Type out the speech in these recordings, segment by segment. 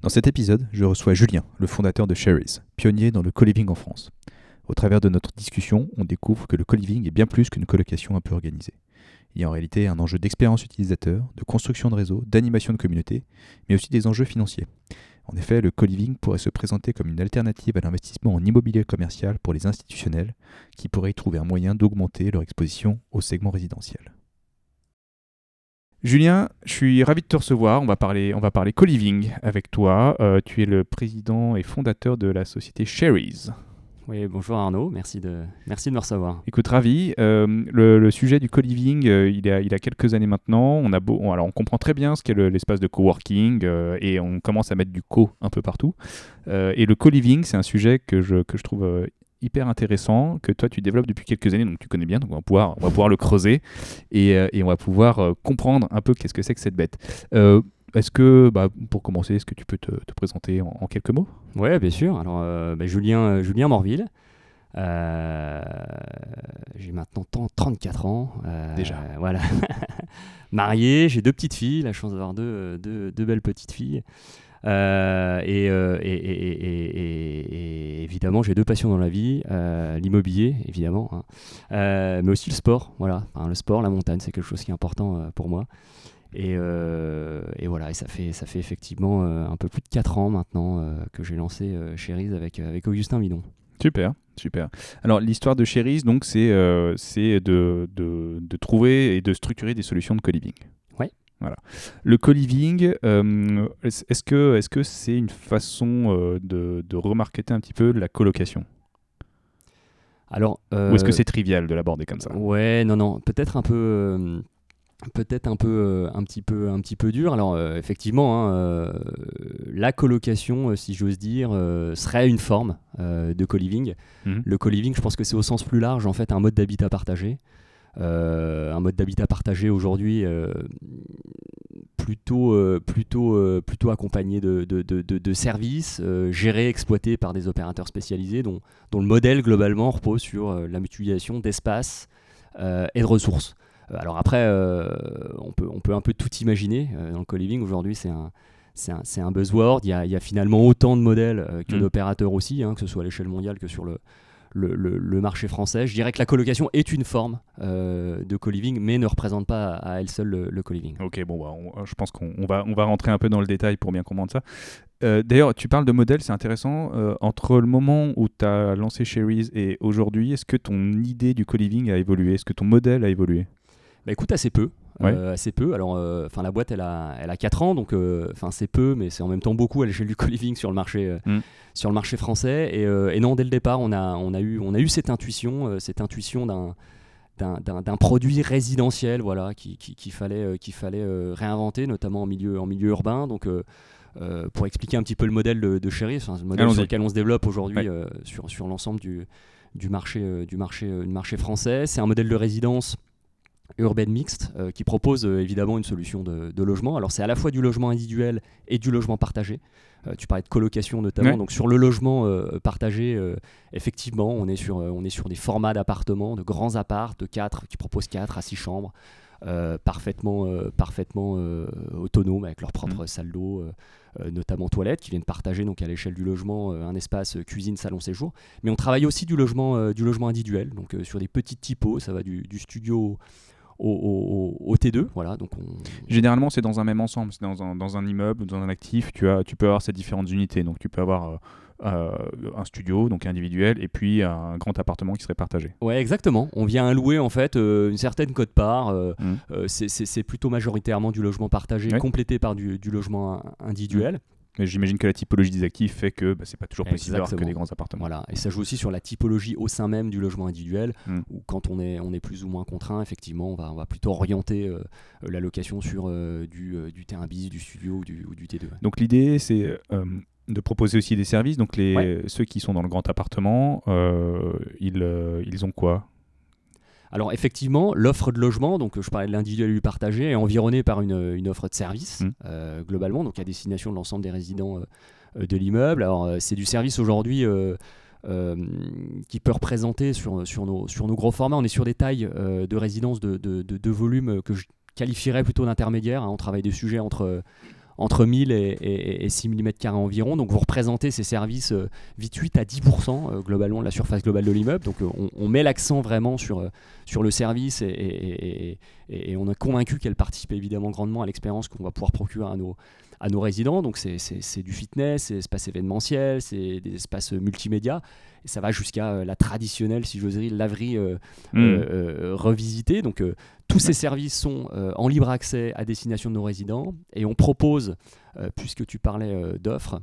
Dans cet épisode, je reçois Julien, le fondateur de Sherry's, pionnier dans le co-living en France. Au travers de notre discussion, on découvre que le co-living est bien plus qu'une colocation un peu organisée. Il y a en réalité un enjeu d'expérience utilisateur, de construction de réseau, d'animation de communauté, mais aussi des enjeux financiers. En effet, le co-living pourrait se présenter comme une alternative à l'investissement en immobilier commercial pour les institutionnels, qui pourraient y trouver un moyen d'augmenter leur exposition au segment résidentiel. Julien, je suis ravi de te recevoir. On va parler, on va parler co-living avec toi. Euh, tu es le président et fondateur de la société Sherry's. Oui, bonjour Arnaud, merci de, merci de me recevoir. Écoute, ravi. Euh, le, sujet du co-living, euh, il, a, il a quelques années maintenant. On, a beau, alors on comprend très bien ce qu'est l'espace de coworking et on commence à mettre du co un peu partout. et le co-living, c'est un sujet que je, que je trouve hyper intéressant que toi tu développes depuis quelques années, donc tu connais bien, donc on va pouvoir, on va pouvoir le creuser et, euh, et on va pouvoir euh, comprendre un peu qu'est-ce que c'est que cette bête. Euh, est-ce que, bah, pour commencer, est-ce que tu peux te, te présenter en, quelques mots? Oui, bien sûr. Alors, bah, Julien, Julien Morville. J'ai maintenant 34 ans. Déjà. Voilà. Marié, j'ai deux petites filles, la chance d'avoir deux, deux, deux, belles petites filles. Euh, euh, et, évidemment, j'ai deux passions dans la vie euh, l'immobilier, évidemment, hein. mais aussi le sport. Voilà, le sport, la montagne, c'est quelque chose qui est important pour moi. Et, voilà, et ça fait, ça fait effectivement un peu plus de 4 ans maintenant que j'ai lancé Cherise avec, Augustin Midon. Super, super. Alors l'histoire de Cherise, donc c'est de, de, de, trouver et de structurer des solutions de co-living. Voilà. Le co-living, euh, est-ce que est-ce que c'est une façon euh, de, de remarketer un petit peu la colocation? Alors, ou est-ce que euh, c'est trivial de l'aborder comme ça? Ouais, non, non, peut-être un peu peut-être un peu un petit peu un petit peu dur. Alors effectivement hein, la colocation si j'ose dire serait une forme de co-living. Mmh. le co-living je pense que c'est au sens plus large en fait un mode d'habitat partagé. euh, un mode d'habitat partagé aujourd'hui euh, plutôt, euh, plutôt, plutôt accompagné de, de, de, services gérés, exploités par des opérateurs spécialisés dont, dont le modèle globalement repose sur la mutualisation d'espace et de ressources. Alors après, on, peut, on peut un peu tout imaginer. dans le co-living, aujourd'hui, c'est un, un, un, buzzword. Il y, a, il y, a, finalement autant de modèles que mmh. d'opérateurs aussi, hein, que ce soit à l'échelle mondiale que sur le, le, marché français. Je dirais que la colocation est une forme euh, de co-living, mais ne représente pas à elle seule le, co-living. Ok, bon, bah, je pense qu'on va, on va rentrer un peu dans le détail pour bien comprendre ça. Euh, d'ailleurs, tu parles de modèle, c'est intéressant. Euh, entre le moment où tu as lancé Sherry's et aujourd'hui, est-ce que ton idée du co-living a évolué? Est-ce que ton modèle a évolué? Bah écoute, assez peu. Euh, assez peu. Alors, euh, enfin, la boîte, elle a, elle a 4 ans, donc, euh, enfin, c'est peu, mais c'est en même temps beaucoup à l'échelle du co-living sur le marché, mm. sur le marché français. Et, et, non, dès le départ, on a, on a eu, on a eu cette intuition, cette intuition d'un d'un produit résidentiel voilà qu'il qui, fallait qu'il fallait réinventer notamment en milieu en milieu urbain donc pour expliquer un petit peu le modèle de, de Chéri, le modèle sur lequel on se développe aujourd'hui sur, sur l'ensemble du, du marché du marché du marché français c'est un modèle de résidence urbaine mixte euh, qui propose euh, évidemment une solution de, logement. Alors c'est à la fois du logement individuel et du logement partagé. Euh, tu parlais de colocation notamment. Donc sur le logement partagé, effectivement, on est, sur, on est sur des formats d'appartements, de grands apparts de 4 qui proposent 4 à 6 chambres. parfaitement, parfaitement autonomes avec leur propre mmh. salle d'eau, notamment toilettes, qui viennent partager donc à l'échelle du logement un espace cuisine, salon, séjour. Mais on travaille aussi du logement, du logement individuel, donc sur des petites typos, ça va du, du studio au, T2. Voilà, donc Généralement, c'est dans un même ensemble. C'est dans un, dans un immeuble dans un actif. Tu, as, tu peux avoir ces différentes unités. Donc, tu peux avoir. Euh, euh, un studio donc individuel et puis un grand appartement qui serait partagé. Ouais, exactement. On vient louer en fait euh, une certaine cote part. Mmh. c'est plutôt majoritairement du logement partagé complété par du, du logement individuel. Mais j'imagine que la typologie des actifs fait que bah, c'est pas toujours possible d'avoir que des grands appartements. Voilà, et ça joue aussi sur la typologie au sein même du logement individuel, hmm. où quand on est, on est plus ou moins contraint, effectivement, on va, on va plutôt orienter euh, la location sur euh, du, euh, du terrain bis, du studio ou du, du T2. Donc l'idée, c'est de proposer aussi des services. Donc les, ceux qui sont dans le grand appartement, ils, ils ont quoi? Alors effectivement, l'offre de logement, donc je parlais de l'individuel et du partagé, est environnée par une, offre de service mmh. globalement, donc à destination de l'ensemble des résidents de l'immeuble. Alors c'est du service aujourd'hui euh, qui peut représenter sur, sur, nos, sur nos gros formats. On est sur des tailles euh, de résidence de, de, de, volume que je qualifierais plutôt d'intermédiaire. Hein. On travaille des sujets entre entre 1000 et, et, et 6000 m2 environ. Donc vous représentez ces services euh, vite 8 à 10% globalement de la surface globale de l'immeuble. Donc on, met l'accent vraiment sur, sur le service et, et on est convaincu qu'elle participe évidemment grandement à l'expérience qu'on va pouvoir procurer à nos, à nos résidents. Donc c'est du fitness, c'est espace événementiel, c'est des espaces multimédia. Et ça va jusqu'à euh, la traditionnelle, si j'ose dire, laverie euh, euh, revisitée. Donc tous ces services sont en libre accès à destination de nos résidents. Et on propose, puisque tu parlais d'offres,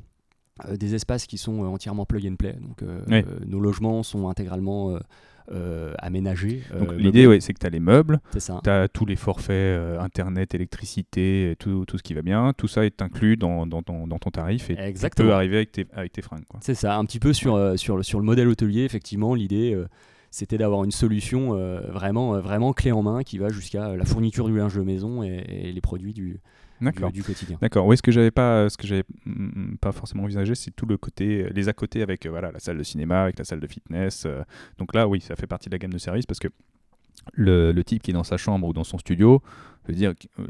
des espaces qui sont entièrement plug and play. Donc nos logements sont intégralement euh, aménagé. Euh, l'idée, ouais, c'est que tu as les meubles, tu as tous les forfaits euh, Internet, électricité, tout, tout, ce qui va bien. Tout ça est inclus dans, dans, ton, dans ton, tarif et Exactement. tu peux arriver avec tes, avec tes fringues. C'est ça, un petit peu sur, sur, le, sur le modèle hôtelier, effectivement, l'idée c'était d'avoir une solution vraiment, vraiment clé en main qui va jusqu'à la fourniture du linge de maison et les produits du, D'accord. Du, quotidien. D'accord. Oui, ce que j'avais pas, ce que j'avais pas forcément envisagé, c'est tout le côté, les à côté avec euh, voilà la salle de cinéma, avec la salle de fitness. Euh. donc là, oui, ça fait partie de la gamme de services parce que le, type qui est dans sa chambre ou dans son studio, veut dire euh,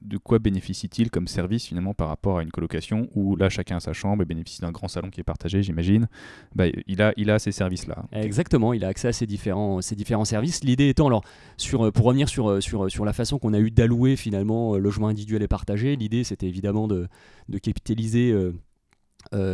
de quoi bénéficie-t-il comme service finalement par rapport à une colocation où là chacun a sa chambre et bénéficie d'un grand salon qui est partagé, j'imagine. Bah, il, a, il a ces services-là. Exactement, il a accès à ces différents, ces différents services. L'idée étant, alors, sur, pour revenir sur, sur, sur la façon qu'on a eu d'allouer finalement logement individuel et partagé, l'idée c'était évidemment de, de capitaliser. Euh,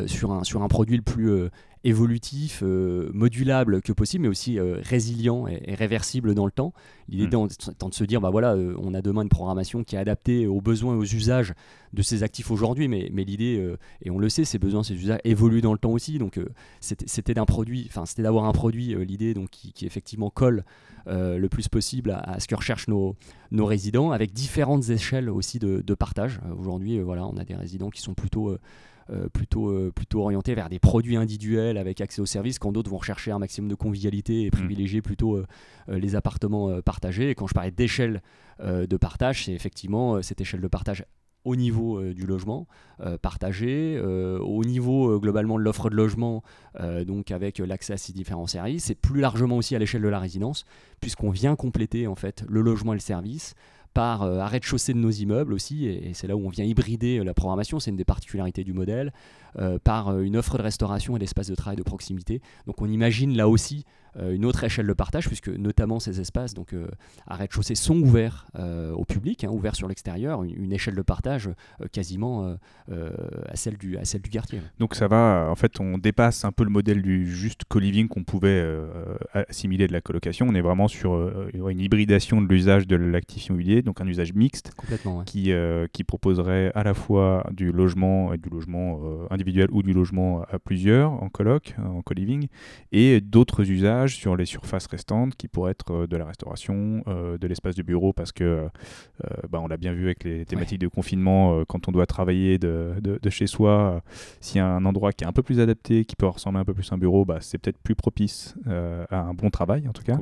sur, un, sur un produit le plus euh, évolutif, euh, modulable que possible, mais aussi résilient et, réversible dans le temps. L'idée étant hmm. de se dire, bah voilà, on a demain une programmation qui est adaptée aux besoins et aux usages de ces actifs aujourd'hui, mais, mais l'idée, et on le sait, ces besoins, ces usages évoluent dans le temps aussi. Donc c'était d'un produit, enfin c'était d'avoir un produit, l'idée donc qui, qui, effectivement colle le plus possible à, ce que recherchent nos, nos résidents, avec différentes échelles aussi de, de partage. Aujourd'hui, voilà, on a des résidents qui sont plutôt euh, plutôt, euh, plutôt orientés vers des produits individuels avec accès aux services, quand d'autres vont rechercher un maximum de convivialité et mm. privilégier plutôt euh, les appartements partagés. Et quand je parlais d'échelle de partage, c'est effectivement cette échelle de partage au niveau du logement partagé, au niveau globalement de l'offre de logement, donc avec l'accès à ces différents services, et plus largement aussi à l'échelle de la résidence, puisqu'on vient compléter en fait le logement et le service par euh, arrêt de chaussée de nos immeubles aussi, et, c'est là où on vient hybrider euh, la programmation, c'est une des particularités du modèle, euh, par une offre de restauration et d'espaces de travail de proximité. Donc on imagine là aussi une autre échelle de partage, puisque notamment ces espaces, donc arrêt de chaussée, sont ouverts au public, hein, ouverts sur l'extérieur, une, échelle de partage quasiment à, celle du, à celle du quartier. Donc ça va, en fait, on dépasse un peu le modèle du juste co-living qu'on pouvait assimiler de la colocation, on est vraiment sur une hybridation de l'usage de l'actif immobilier donc un usage mixte qui, euh, qui proposerait à la fois du logement et du logement euh, individuel ou du logement à plusieurs en coloc, en co-living, et d'autres usages sur les surfaces restantes qui pourraient être euh, de la restauration, de l'espace de bureau parce que bah, on l'a bien vu avec les thématiques de confinement, quand on doit travailler de, de, chez soi, s'il y a un endroit qui est un peu plus adapté, qui peut ressembler un peu plus à un bureau, bah, c'est peut-être plus propice à un bon travail en tout cas.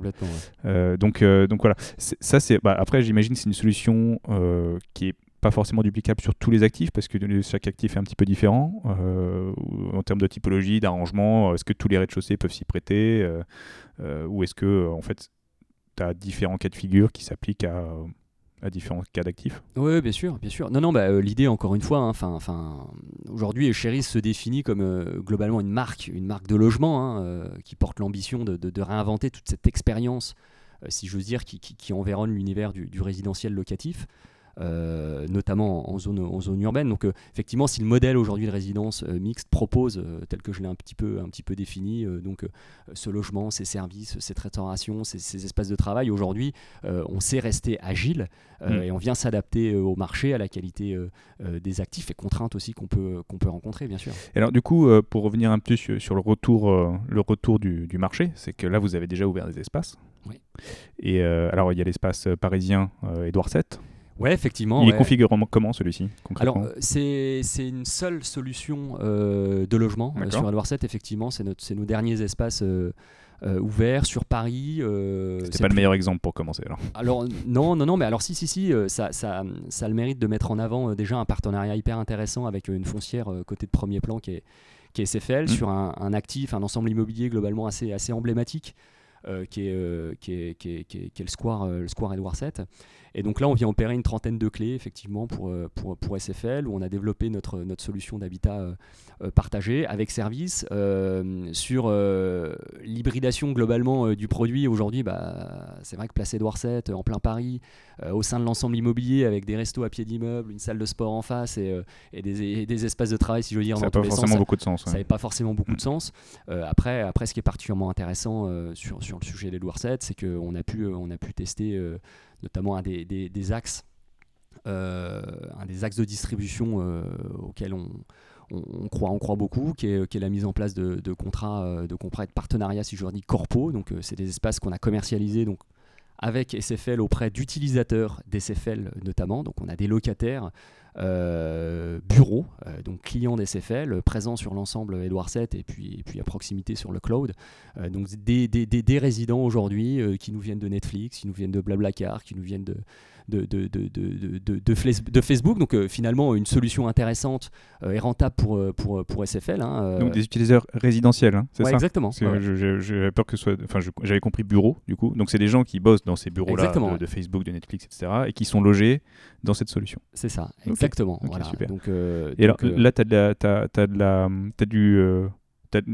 donc, donc voilà, ça c'est bah, après j'imagine c'est une solution euh, qui est pas forcément duplicable sur tous les actifs parce que chaque actif est un petit peu différent euh, en termes de typologie, d'arrangement. Est-ce que tous les rez-de-chaussée peuvent s'y prêter euh, ou est-ce que en fait tu as différents cas de figure qui s'appliquent à, différents cas d'actifs? Oui, bien sûr, bien sûr. Non, non, bah, l'idée, encore une fois, hein, enfin, aujourd'hui, Cheris se définit comme globalement une marque, une marque de logement hein, qui porte l'ambition de, réinventer toute cette expérience euh, si j'ose dire, qui, environne l'univers du, résidentiel locatif. Euh, notamment en zone, en zone urbaine. Donc euh, effectivement, si le modèle aujourd'hui de résidence mixte propose, tel que je l'ai un petit peu, un petit peu défini, donc ce logement, ces services, cette restauration, ces, espaces de travail, aujourd'hui, on sait rester agile mm. et on vient s'adapter au marché, à la qualité des actifs et contraintes aussi qu'on peut, qu'on peut rencontrer, bien sûr. Et alors du coup, pour revenir un peu sur, sur le retour, le retour du, du marché, c'est que là, vous avez déjà ouvert des espaces. Oui. Et euh, alors, il y a l'espace parisien euh, Édouard VII. Ouais, effectivement. Il est configuré comment celui-ci Alors, c'est une seule solution de logement sur Edward 7, effectivement. C'est nos derniers espaces euh, ouvert sur Paris. Euh, C'était pas le meilleur exemple pour commencer alors. Alors non, non, non, mais alors si, si, si, euh, ça, ça, ça a le mérite de mettre en avant déjà un partenariat hyper intéressant avec une foncière côté de premier plan qui est, qui est SFL mmh. sur un, un, actif, un ensemble immobilier globalement assez, assez emblématique. Qui, est, qui, est, qui, est, qui, est, le Square, le Square Edward VII. Et donc là, on vient opérer une trentaine de clés, effectivement, pour, euh, pour, pour SFL, où on a développé notre, notre solution d'habitat euh, euh, partagé avec service. sur l'hybridation globalement du produit, aujourd'hui, bah, c'est vrai que Place Édouard VII, en plein Paris, au sein de l'ensemble immobilier, avec des restos à pied d'immeuble, une salle de sport en face et, et, des, des, espaces de travail, si je veux dire, ça n'a pas forcément beaucoup de sens. Ça n'avait pas forcément beaucoup de sens. après, après, ce qui est particulièrement intéressant sur, sur le sujet d'Edouard VII, c'est qu'on a, pu, on a pu tester notamment un des, des, axes, euh, un des axes de distribution euh, auxquels on, croit, beaucoup, qui est, la mise en place de, contrats, euh, de contrats et de partenariats, si je dire, corpo. Donc, c'est des espaces qu'on a commercialisés avec SFL auprès d'utilisateurs d'SFL notamment. Donc, on a des locataires euh, bureaux, euh, donc clients d'SFL, présents sur l'ensemble Edouard 7 et puis, puis à proximité sur le cloud. Euh, donc des, des, des, résidents aujourd'hui qui nous viennent de Netflix, qui nous viennent de Blablacar, qui nous viennent de, de, de, de, de, Facebook. Donc euh, finalement, une solution intéressante euh, et rentable pour, euh, pour, pour SFL. Hein, donc des utilisateurs résidentiels, hein, c'est ça? Exactement. J'avais peur que ce soit. Enfin, j'avais compris bureau, du coup. Donc c'est des gens qui bossent dans ces bureaux-là de, Facebook, de Netflix, etc. et qui sont logés dans cette solution. C'est ça, exactement. voilà. Super. Donc, et alors là, tu as, as, as, du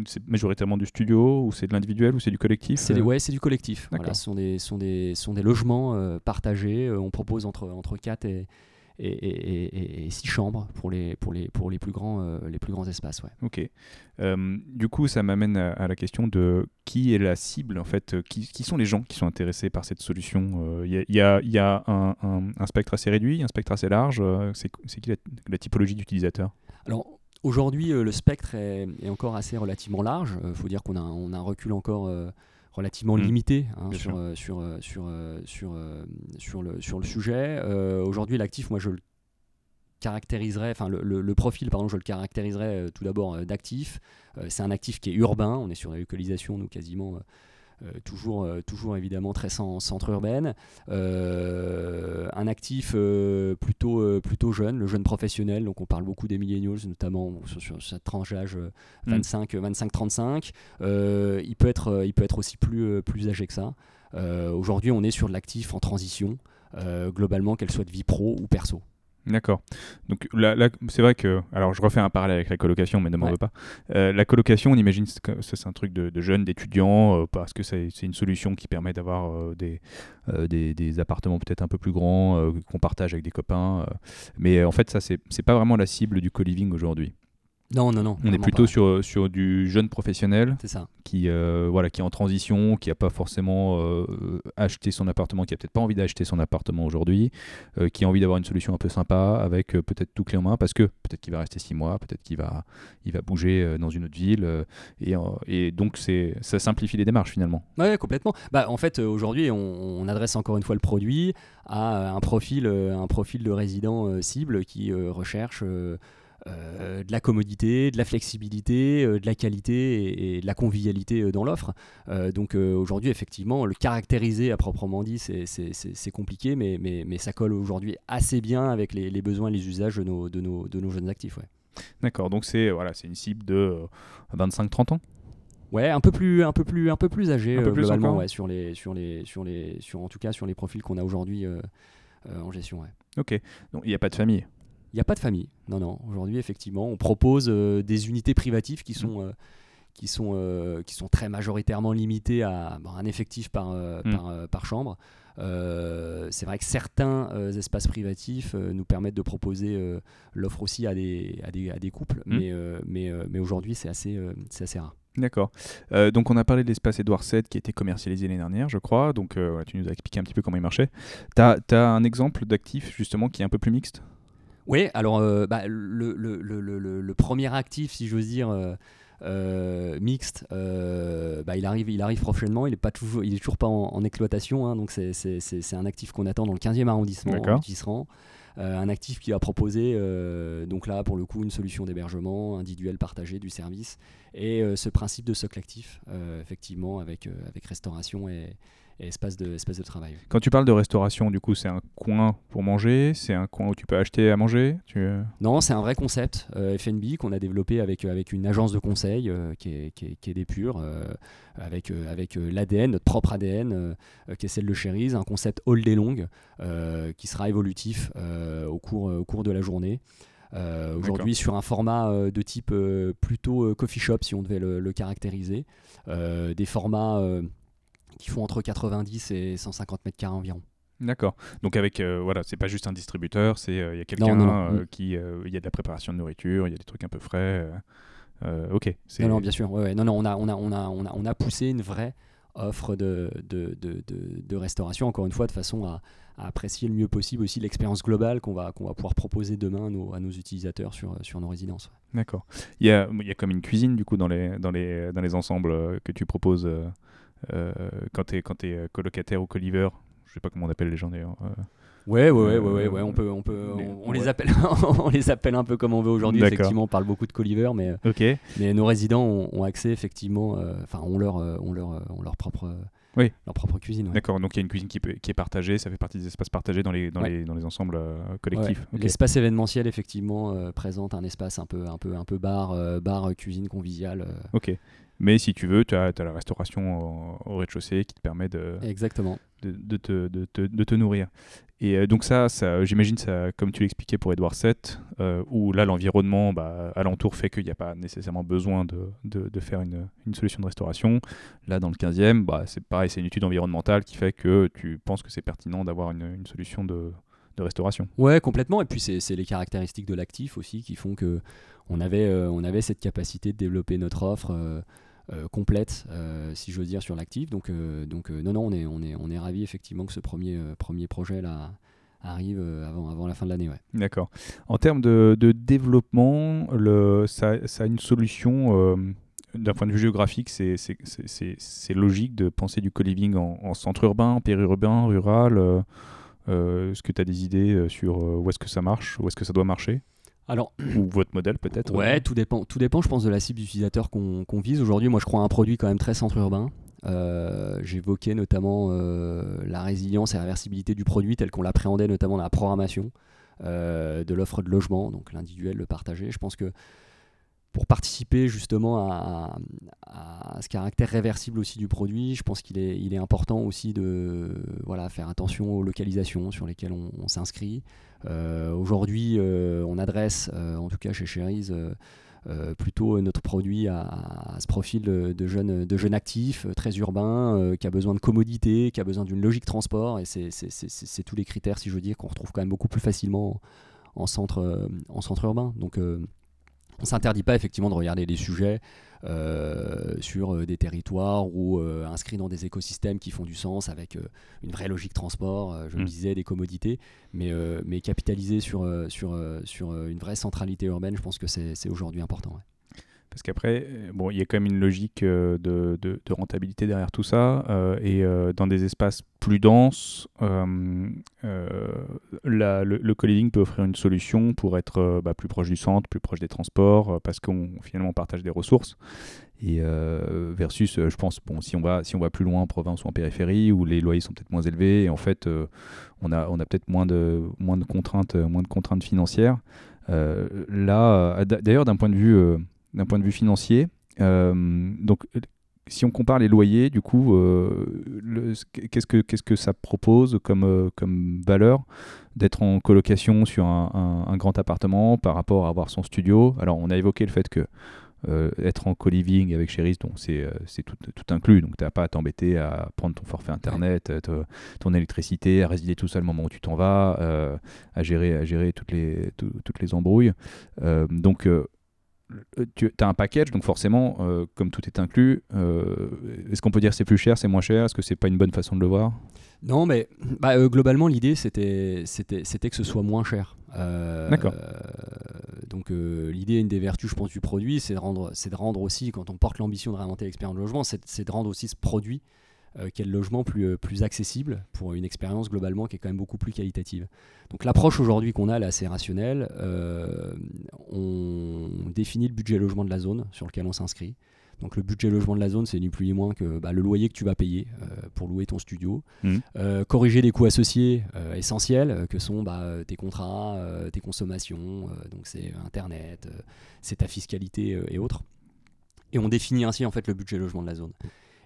c'est majoritairement du studio ou c'est de l'individuel ou c'est du collectif c'est Ouais, c'est du collectif. Voilà, ce sont des, sont des, sont des logements euh, partagés. Euh, on propose entre, entre 4 et, et, et, 6 chambres pour les, pour les, pour les, plus, grands, euh, les plus grands espaces. Ouais. Ok. du coup, ça m'amène à, la question de qui est la cible en fait qui, qui sont les gens qui sont intéressés par cette solution Il y, a, y a un, un, spectre assez réduit, un spectre assez large. c'est qui la, la typologie d'utilisateurs? Alors, Aujourd'hui, euh, le spectre est, encore assez relativement large. Il euh, faut dire qu'on a, on a un recul encore euh, relativement mmh. limité hein, sur, sur, sur, sur, sur, le, sur le sujet. Aujourd'hui, l'actif, moi, je le caractériserais, enfin le, le, profil, pardon, je le caractériserais tout d'abord d'actif. c'est un actif qui est urbain, on est sur la localisation, nous quasiment toujours, euh, toujours évidemment très centre urbaine. Euh, un actif plutôt, plutôt jeune, le jeune professionnel, donc on parle beaucoup des millennials, notamment sur, cette tranche d'âge 25, 25-35. il, peut être, il peut être aussi plus, plus âgé que ça. Aujourd'hui, on est sur de l'actif en transition, globalement, qu'elle soit de vie pro ou perso. D'accord. Donc là, c'est vrai que, alors je refais un parallèle avec la colocation, mais ne m'en veux pas. Euh, la colocation, on imagine que c'est un truc de, jeunes, d'étudiants, euh, parce que c'est une solution qui permet d'avoir euh, des, des, des, appartements peut-être un peu plus grands, qu'on partage avec des copains. mais en fait, ça, c'est pas vraiment la cible du co-living aujourd'hui. Non, non, non. On est plutôt sur, sur du jeune professionnel ça. Qui, euh, voilà, qui est en transition, qui n'a pas forcément euh, acheté son appartement, qui n'a peut-être pas envie d'acheter son appartement aujourd'hui, euh, qui a envie d'avoir une solution un peu sympa avec peut-être tout clé en main parce que peut-être qu'il va rester six mois, peut-être qu'il va, il va bouger dans une autre ville. et, et donc, ça simplifie les démarches finalement. Oui, complètement. Bah, en fait, aujourd'hui, on, on, adresse encore une fois le produit à un profil, un profil de résident cible qui recherche euh, de la commodité, de la flexibilité, euh, de la qualité et, de la convivialité euh, dans l'offre. donc aujourd'hui, effectivement, le caractériser à proprement dit, c'est compliqué, mais, mais, mais, ça colle aujourd'hui assez bien avec les, besoins et les usages de nos, de nos, de nos jeunes actifs. Ouais. D'accord, donc c'est voilà, une cible de 25-30 ans? Ouais, un peu plus, un peu plus, un peu plus âgé globalement, ouais, sur les, sur les, sur les, sur en tout cas sur les profils qu'on a aujourd'hui en gestion. Ouais. Ok, donc il n'y a pas de famille? Il n'y a pas de famille. Non, non. Aujourd'hui, effectivement, on propose euh, des unités privatives qui sont, mmh. euh, qui, sont, euh, qui sont très majoritairement limitées à un effectif par, mmh. par, chambre. c'est vrai que certains espaces privatifs nous permettent de proposer l'offre aussi à des, à des, à des couples, mmh. mais, mais, mais aujourd'hui, c'est assez, c'est assez rare. D'accord. donc on a parlé de l'espace Edouard VII qui a été commercialisé l'année dernière, je crois. Donc tu nous as expliqué un petit peu comment il marchait. Tu as, un exemple d'actif justement qui est un peu plus mixte? Oui, alors euh, bah, le, le, le, le, premier actif, si j'ose dire, euh, mixte, bah, il, arrive, il arrive prochainement. Il n'est pas toujours, il est toujours pas en, exploitation, hein, donc c'est un actif qu'on attend dans le 15e arrondissement, en un actif qui va proposer, donc là pour le coup, une solution d'hébergement individuel partagé du service. Et ce principe de socle actif, effectivement, avec, avec restauration et, espace de, espace de travail. Quand tu parles de restauration, du coup, c'est un coin pour manger C'est un coin où tu peux acheter à manger tu... Non, c'est un vrai concept euh, FNB qu'on a développé avec, euh, avec une agence de conseil euh, qui, est, qui, est, qui, est, des purs, avec, avec l'ADN, notre propre ADN, qui est celle de Cherise, un concept all day long qui sera évolutif au, cours, au cours de la journée. Aujourd'hui sur un format de type plutôt coffee shop si on devait le, le caractériser, des formats qui font entre 90 et 150 mètres carrés environ. D'accord. Donc avec euh, voilà, c'est pas juste un distributeur, c'est euh, il y a quelqu'un euh, qui il y a de la préparation de nourriture, il y a des trucs un peu frais. ok. Non, non, bien sûr. Ouais, Non, non, on a on a on a on a on a poussé une vraie offre de de, de, de, restauration encore une fois de façon à, apprécier le mieux possible aussi l'expérience globale qu'on va qu'on va pouvoir proposer demain à nos, à nos utilisateurs sur sur nos résidences. D'accord. Il y a il y a comme une cuisine du coup dans les dans les dans les ensembles que tu proposes. Euh, quand tu es, euh, colocataire ou co-liver, je sais pas comment on appelle les gens d'ailleurs. Euh, ouais, ouais, ouais, ouais, on peut, on peut, on, les appelle, on les appelle un peu comme on veut aujourd'hui. Effectivement, on parle beaucoup de co-liver, mais, mais nos résidents ont, accès effectivement, enfin, ont leur, ont leur, ont leur propre. Oui. Leur propre cuisine. D'accord, donc il y a une cuisine qui, qui, est partagée, ça fait partie des espaces partagés dans les, dans les, dans les ensembles collectifs. L'espace événementiel, effectivement, présente un espace un peu, un peu, un peu bar, bar cuisine conviviale. Ok. Mais si tu veux, tu as, la restauration au, rez-de-chaussée qui te permet de, Exactement. de, de, te, de, de te, nourrir. Et euh, donc ça, ça j'imagine, ça, comme tu l'expliquais pour Edouard VII, euh, où là l'environnement bah, alentour fait qu'il n'y a pas nécessairement besoin de, de, faire une, une, solution de restauration. Là, dans le 15e, bah, c'est pareil, c'est une étude environnementale qui fait que tu penses que c'est pertinent d'avoir une, une, solution de, de restauration. Ouais, complètement. Et puis c'est les caractéristiques de l'actif aussi qui font que on avait, euh, on avait cette capacité de développer notre offre. Euh, complète, euh, si je dire, sur l'actif. Donc, euh, donc non, non, on est, on est, on est ravi effectivement que ce premier, premier projet là arrive avant, avant la fin de l'année. D'accord. En termes de, de développement, le, ça, a une solution d'un point de vue géographique, c'est logique de penser du co-living en, centre urbain, périurbain, rural. est-ce que tu as des idées sur où est-ce que ça marche, où est-ce que ça doit marcher? Alors, ou votre modèle peut-être Ouais, tout dépend. Tout dépend, je pense, de la cible d'utilisateur qu'on vise. Aujourd'hui, moi, je crois à un produit quand même très centre urbain. Euh, J'évoquais notamment euh, la résilience et la réversibilité du produit tel qu'on l'appréhendait notamment dans la programmation euh, de l'offre de logement, donc l'individuel, le partagé. Je pense que pour participer justement à, ce caractère réversible aussi du produit, je pense qu'il est, important aussi de voilà, faire attention aux localisations sur lesquelles on, s'inscrit. Euh, aujourd'hui, euh, on adresse, euh, en tout cas chez Cherise, plutôt notre produit à, ce profil de jeunes, de jeunes actifs, très urbains, qui a besoin de commodité, qui a besoin d'une logique transport, et c'est tous les critères, si je veux dire, qu'on retrouve quand même beaucoup plus facilement en centre, en centre urbain. Donc on s'interdit pas effectivement de regarder des sujets euh, sur euh, des territoires ou euh, inscrits dans des écosystèmes qui font du sens avec une vraie logique transport, je le mm. disais, des commodités, mais, mais capitaliser sur, sur, sur une vraie centralité urbaine, je pense que c'est aujourd'hui important. Parce qu'après, euh, bon, il y a quand même une logique euh, de, rentabilité derrière tout ça. Euh, et dans des espaces plus denses, le, le co-living peut offrir une solution pour être bah, plus proche du centre, plus proche des transports, parce qu'on finalement partage des ressources. Et versus, je pense, si on va, plus loin en province ou en périphérie, où les loyers sont peut-être moins élevés, et en fait, on a, on a peut-être moins de, moins de contraintes, moins de contraintes financières. là, d'ailleurs, d'un point de vue d'un point de vue financier. Euh, donc, si on compare les loyers, du coup, euh, qu'est-ce que qu'est-ce que ça propose comme euh, comme valeur d'être en colocation sur un, grand appartement par rapport à avoir son studio? Alors, on a évoqué le fait que être en co-living avec Cheris, c'est tout, tout, inclus, donc tu n'as pas à t'embêter à prendre ton forfait internet, ton électricité, à résider tout seul au moment où tu t'en vas, à gérer, à gérer toutes les toutes les embrouilles. donc tu as un package, donc forcément, comme tout est inclus, est-ce qu'on peut dire c'est plus cher, c'est moins cher? Est-ce que c'est pas une bonne façon de le voir? Non, mais bah, euh, globalement, l'idée, c'était, c'était, c'était que ce soit moins cher. Euh, D'accord. donc, euh, l'idée, une des vertus, je pense, du produit, c'est de rendre, c'est de rendre aussi, quand on porte l'ambition de réinventer l'expérience de logement, c'est, c'est de rendre aussi ce produit, est le logement, plus, plus accessible pour une expérience globalement qui est quand même beaucoup plus qualitative. Donc, l'approche aujourd'hui qu'on a, elle est assez rationnelle. on définit le budget logement de la zone sur lequel on s'inscrit. Donc le budget logement de la zone, c'est ni plus ni moins que bah, le loyer que tu vas payer euh, pour louer ton studio. Mmh. Euh, corriger des coûts associés euh, essentiels que sont bah, tes contrats, tes consommations, donc c'est Internet, c'est ta fiscalité et autres. Et on définit ainsi en fait le budget logement de la zone.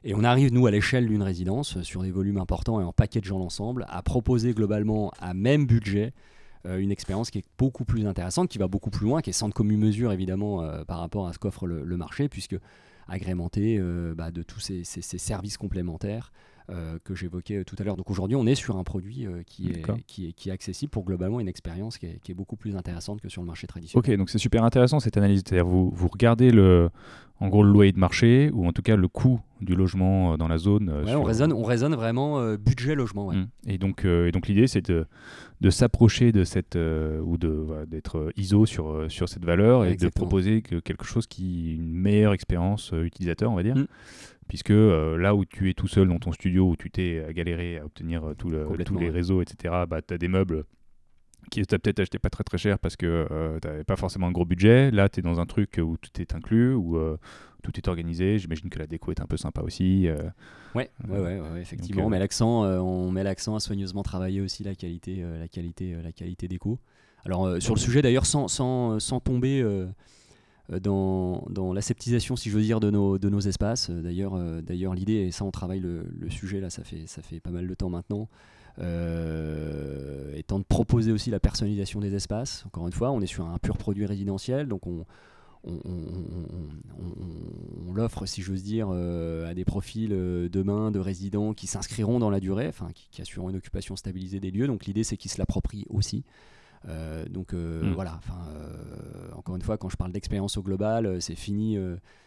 Et on arrive, nous, à l'échelle d'une résidence, sur des volumes importants et en packageant l'ensemble, à proposer globalement à même budget une expérience qui est beaucoup plus intéressante, qui va beaucoup plus loin, qui est sans commune mesure évidemment par rapport à ce qu'offre le, marché, puisque agrémenté euh, bah, de tous ces, services complémentaires euh, que j'évoquais euh, tout à l'heure. Donc aujourd'hui, on est sur un produit qui, est, qui, est, qui, est, accessible pour globalement une expérience qui est, beaucoup plus intéressante que sur le marché traditionnel. Ok, donc c'est super intéressant cette analyse. C'est-à-dire vous, vous regardez le, en gros le loyer de marché ou en tout cas le coût du logement dans la zone. on, raisonne, on raisonne vraiment budget logement. Mmh. Et donc, et donc l'idée c'est de, de s'approcher de cette ou de d'être ISO sur, sur cette valeur et de proposer quelque chose qui une meilleure expérience utilisateur, on va dire. Mmh puisque euh, là où tu es tout seul dans ton studio, où tu t'es galéré à obtenir euh, tous les réseaux, etc., bah, tu as des meubles qui tu as peut-être acheté pas très très cher parce que euh, tu n'avais pas forcément un gros budget. Là, tu es dans un truc où tout est inclus, où tout est organisé. J'imagine que la déco est un peu sympa aussi. ouais, ouais, ouais, effectivement. on met l'accent, on met l'accent à soigneusement travailler aussi la qualité, la qualité, la qualité déco. Alors sur le sujet d'ailleurs, sans, sans, sans tomber euh, dans, dans l'aseptisation, si je veux dire, de nos, espaces. Euh, d'ailleurs, euh, d'ailleurs l'idée, et ça on travaille le, sujet, là ça fait, pas mal de temps maintenant, étant de proposer aussi la personnalisation des espaces. Encore une fois, on est sur un pur produit résidentiel, donc on, l'offre, si j'ose dire, à des profils demain de résidents qui s'inscriront dans la durée, enfin qui, qui, assureront une occupation stabilisée des lieux. Donc l'idée, c'est qu'ils se l'approprient aussi. Euh, donc euh, mm. voilà, enfin, euh, encore une fois, quand je parle d'expérience au global, c'est fini,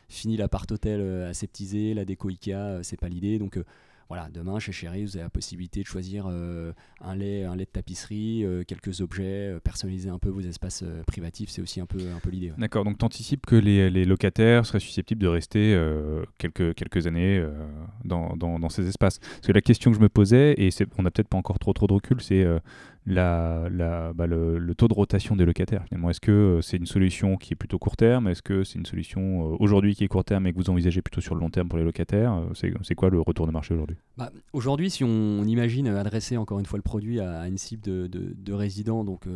fini l'appart hôtel aseptisé, la déco Ikea, c'est pas l'idée. Donc voilà, demain chez Chéri, vous avez la possibilité de choisir un, lait, un lait de tapisserie, quelques objets, personnaliser un peu vos espaces privatifs, c'est aussi un peu, un peu l'idée. D'accord, donc tu anticipes que les, les, locataires seraient susceptibles de rester quelques, quelques années dans, dans, dans, ces espaces. Parce que la question que je me posais, et on n'a peut-être pas encore trop, trop de recul, c'est la, la, bah, le, taux de rotation des locataires Est-ce que euh, c'est une solution qui est plutôt court terme? Est-ce que c'est une solution euh, aujourd'hui qui est court terme et que vous envisagez plutôt sur le long terme pour les locataires? Euh, C'est quoi le retour de marché aujourd'hui? Bah, Aujourd'hui, si on, imagine adresser encore une fois le produit à, une cible de, de, résidents, donc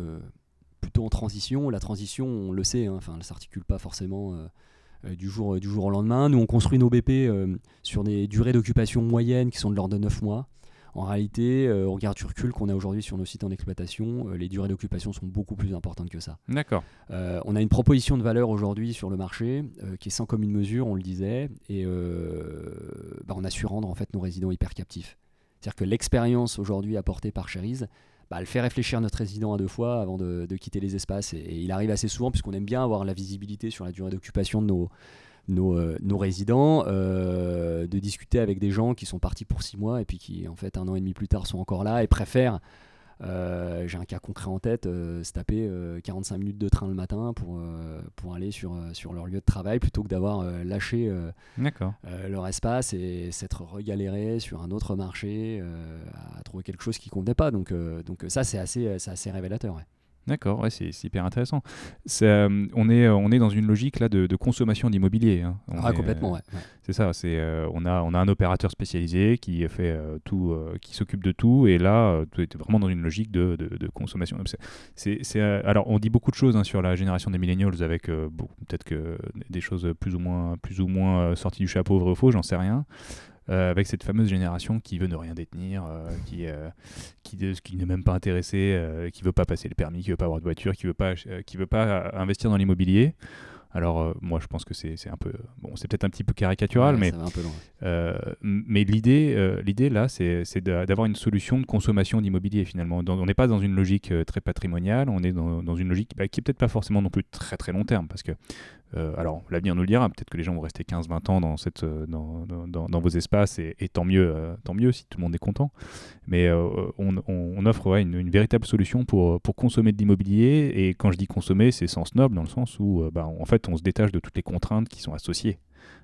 plutôt en transition, la transition, on le sait, hein, enfin, elle ne s'articule pas forcément. du, jour, du jour au lendemain. Nous, on construit nos BP sur des durées d'occupation moyennes qui sont de l'ordre de 9 mois. En réalité, euh, au regard du recul qu'on a aujourd'hui sur nos sites en exploitation, euh, les durées d'occupation sont beaucoup plus importantes que ça. D'accord. Euh, on a une proposition de valeur aujourd'hui sur le marché qui est sans commune mesure, on le disait, et bah, on a su rendre en fait nos résidents hyper captifs. C'est-à-dire que l'expérience aujourd'hui apportée par Cherise, bah, elle fait réfléchir notre résident à deux fois avant de, quitter les espaces. et, il arrive assez souvent, puisqu'on aime bien avoir la visibilité sur la durée d'occupation de nos, nos, euh, nos résidents, euh, de discuter avec des gens qui sont partis pour six mois et puis qui, en fait, un an et demi plus tard, sont encore là et préfèrent. Euh, j'ai un cas concret en tête, se taper 45 minutes de train le matin pour, pour aller sur, sur leur lieu de travail plutôt que d'avoir lâché leur espace et s'être regaléré sur un autre marché à trouver quelque chose qui ne convenait pas. Donc, donc ça, c'est assez, assez révélateur. D'accord, ouais, c'est hyper intéressant. Euh, on, est, on est dans une logique là de, consommation d'immobilier. Hein. Ah, complètement, ouais. C'est ça. C'est euh, on a on a un opérateur spécialisé qui fait euh, tout, qui s'occupe de tout, et là, tu es vraiment dans une logique de, de, consommation. C'est alors on dit beaucoup de choses hein, sur la génération des millennials avec peut-être que des choses plus ou moins plus ou moins sorties du chapeau vrai ou faux, j'en sais rien. Euh, avec cette fameuse génération qui veut ne rien détenir, euh, qui, euh, qui, qui n'est même pas intéressé, qui veut pas passer le permis, qui veut pas avoir de voiture, qui veut pas, qui veut pas investir dans l'immobilier. Alors moi je pense que c'est un peu bon c'est peut-être un petit peu caricatural mais mais l'idée l'idée là c'est d'avoir une solution de consommation d'immobilier finalement on n'est pas dans une logique très patrimoniale on est dans, dans une logique bah, qui est peut-être pas forcément non plus très très long terme parce que Euh, alors, l'avenir nous le dira, peut-être que les gens vont rester 15-20 ans dans, cette, euh, dans, dans, dans, vos espaces, et, tant, mieux, euh, tant mieux si tout le monde est content. Mais on, on, offre ouais, une, véritable solution pour, pour consommer de l'immobilier, et quand je dis consommer, c'est sens noble, dans le sens où bah, en fait, on se détache de toutes les contraintes qui sont associées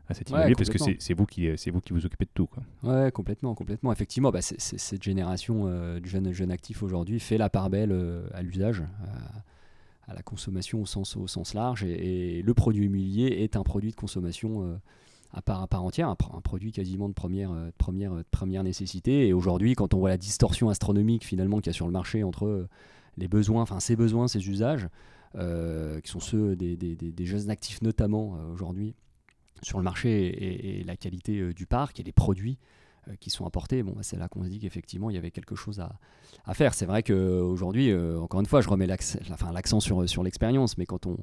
à cet immobilier, parce que c'est vous, qui, vous qui vous occupez de tout. Quoi. Ouais, complètement, complètement. Effectivement, bah, cette génération du jeune, jeune actif aujourd'hui fait la part belle à l'usage à la consommation au sens, au sens large. Et, le produit immobilier est un produit de consommation euh, à, part, à part entière, un, produit quasiment de première, euh, de première, nécessité. Et aujourd'hui, quand on voit la distorsion astronomique finalement qu'il y a sur le marché entre euh, les besoins, enfin ses besoins, ses usages, qui sont ceux des, jeunes actifs notamment aujourd'hui sur le marché et, la qualité du parc et les produits qui sont apportés, bon, bah, c'est là qu'on se dit qu'effectivement il y avait quelque chose à, à faire. C'est vrai qu'aujourd'hui, euh, encore une fois, je remets l'accent enfin, sur, sur l'expérience, mais quand on,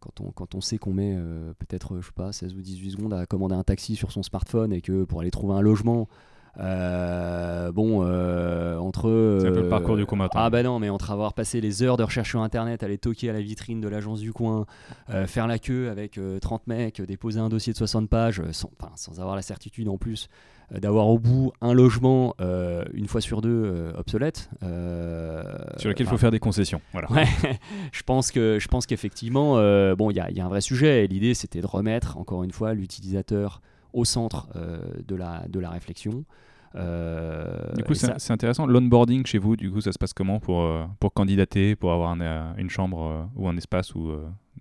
quand on, quand on sait qu'on met euh, peut-être, je sais pas, 16 ou 18 secondes à commander un taxi sur son smartphone et que pour aller trouver un logement, bon, entre. c'est un peu le parcours du combattant. Ah bah non, mais entre avoir passé les heures de recherche sur internet, aller toquer à la vitrine de l'agence du coin, faire la queue avec 30 mecs, déposer un dossier de 60 pages, sans, sans avoir la certitude en plus euh, d'avoir au bout un logement euh, une fois sur deux euh, obsolète. sur lequel il faut faire des concessions. Voilà. je pense que je pense qu'effectivement, bon, il y, y, a un vrai sujet. L'idée, c'était de remettre encore une fois l'utilisateur au centre de la de la réflexion. du coup, c'est intéressant. L'onboarding chez vous, du coup, ça se passe comment pour, pour candidater, pour avoir une chambre ou un espace où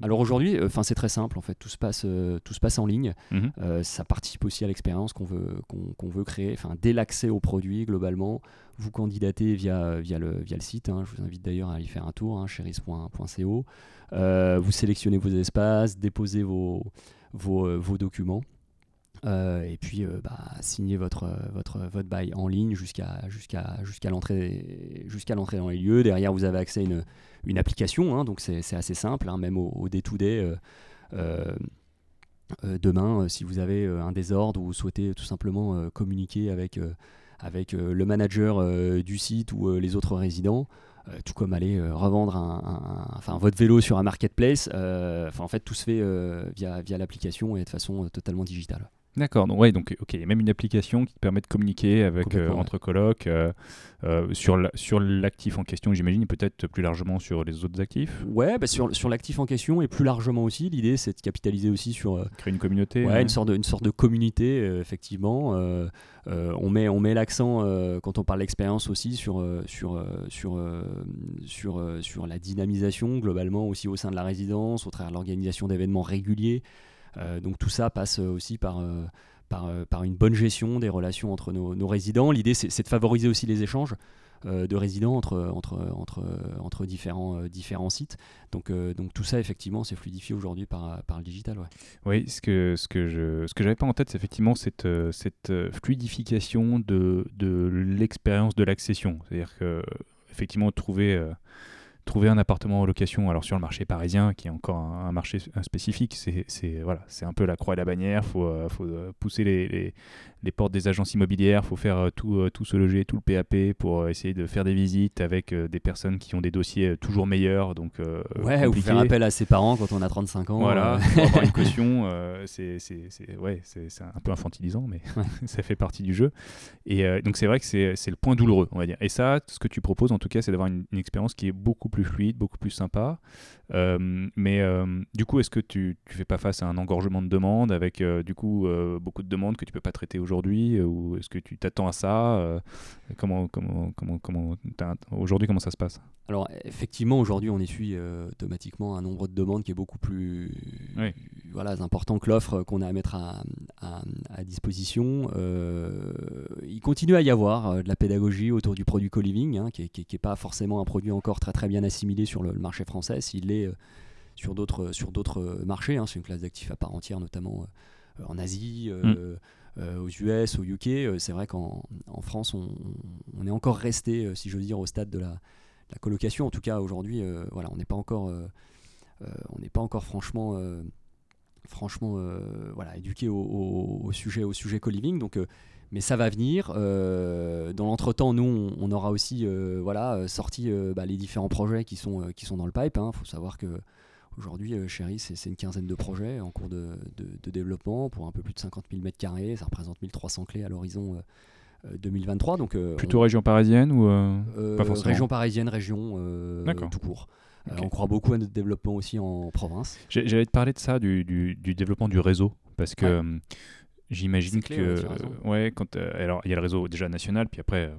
alors aujourd'hui, euh, enfin c'est très simple en fait, tout se passe, euh, tout se passe en ligne. Mhm. Euh, ça participe aussi à l'expérience qu'on veut, qu'on, veut créer. Enfin, dès l'accès au produit globalement, vous candidatez via, via, le, via le site. Hein. Je vous invite d'ailleurs à y faire un tour, hein, cheris.co. vous sélectionnez vos espaces, déposez vos, vos, vos documents. et puis bah, signez votre, votre, votre bail en ligne jusqu'à jusqu'à jusqu'à l'entrée jusqu'à l'entrée dans les lieux. Derrière, vous avez accès à une, une application, hein, donc c'est assez simple, hein, même au day-to-day. Euh, euh, euh, demain, si vous avez un désordre ou souhaitez tout simplement communiquer avec, avec le manager du site ou les autres résidents, tout comme aller revendre un, enfin, votre vélo sur un marketplace, en fait tout se fait via, via l'application et de façon totalement digitale. D'accord, donc ouais, donc ok, il y a même une application qui permet de communiquer avec euh, entre colocs euh, euh, sur sur l'actif en question, j'imagine, et peut-être plus largement sur les autres actifs. Ouais, bah sur, sur l'actif en question et plus largement aussi, l'idée c'est de capitaliser aussi sur créer une communauté. Ouais, une sorte de une sorte de communauté effectivement. on met on met l'accent quand on parle d'expérience aussi sur sur sur sur sur la dynamisation globalement aussi au sein de la résidence, au travers de l'organisation d'événements réguliers. Euh, donc tout ça passe euh, aussi par euh, par, une bonne gestion des relations entre nos, résidents. L'idée, c'est de favoriser aussi les échanges de résidents entre, entre, entre, entre différents, différents sites. Donc, donc tout ça, effectivement, c'est fluidifié aujourd'hui par, par le digital. Ouais. Oui, ce que, ce que je ce que j'avais pas en tête, c'est effectivement cette, cette fluidification de, de l'expérience de l'accession. C'est-à-dire que, effectivement, trouver trouver un appartement en location, alors sur le marché parisien, qui est encore un, marché spécifique, c'est voilà, un peu la croix et la bannière. Faut, euh, faut, euh, pousser les, portes des agences immobilières, il faut faire euh, tout, tout se loger, tout le PAP pour essayer de faire des visites avec des personnes qui ont des dossiers toujours meilleurs. Donc, ouais, ou faire appel à ses parents quand on a 35 ans. Voilà, pour avoir une caution, c'est ouais, un peu infantilisant, mais ça fait partie du jeu. Et donc c'est vrai que c'est le point douloureux, on va dire. Et ça, ce que tu proposes en tout cas, c'est d'avoir une, une expérience qui est beaucoup plus fluide, beaucoup plus sympa. Euh, mais euh, du coup, est-ce que tu ne fais pas face à un engorgement de demandes avec euh, du coup beaucoup de demandes que tu peux pas traiter aujourd'hui ou est-ce que tu t'attends à ça Comment, comment, comment, comment aujourd'hui comment ça se passe? Alors effectivement, aujourd'hui, on essuie automatiquement un nombre de demandes qui est beaucoup plus voilà, important que l'offre qu'on a à mettre à, à, disposition. il continue à y avoir de la pédagogie autour du produit co-living, hein, qui n'est pas forcément un produit encore très très bien assimilé sur le, marché français. S'il est euh, sur d'autres sur d'autres marchés, hein, c'est une classe d'actifs à part entière, notamment euh, en Asie. Euh, mm. aux US, au UK, c'est vrai qu'en en France, on, on, est encore resté, si je veux dire, au stade de la, la colocation. En tout cas, aujourd'hui, voilà, on n'est pas encore, on n'est pas encore franchement, franchement, voilà, éduqué au, sujet, au sujet co-living. Donc, mais ça va venir. Euh, dans l'entretemps, nous, on, aura aussi euh, voilà, sorti euh, bah, les différents projets qui sont, qui sont dans le pipe. Il hein. faut savoir que Aujourd'hui, Chéri, c'est une quinzaine de projets en cours de, développement pour un peu plus de 50 000 m2. Ça représente 1300 clés à l'horizon 2023. Donc, Plutôt région parisienne ou pas forcément Région parisienne, région tout court. on croit beaucoup à notre développement aussi en province. J'allais te parler de ça, du, du, développement du réseau, parce que j'imagine que, ouais, quand alors il y a le réseau déjà national, puis après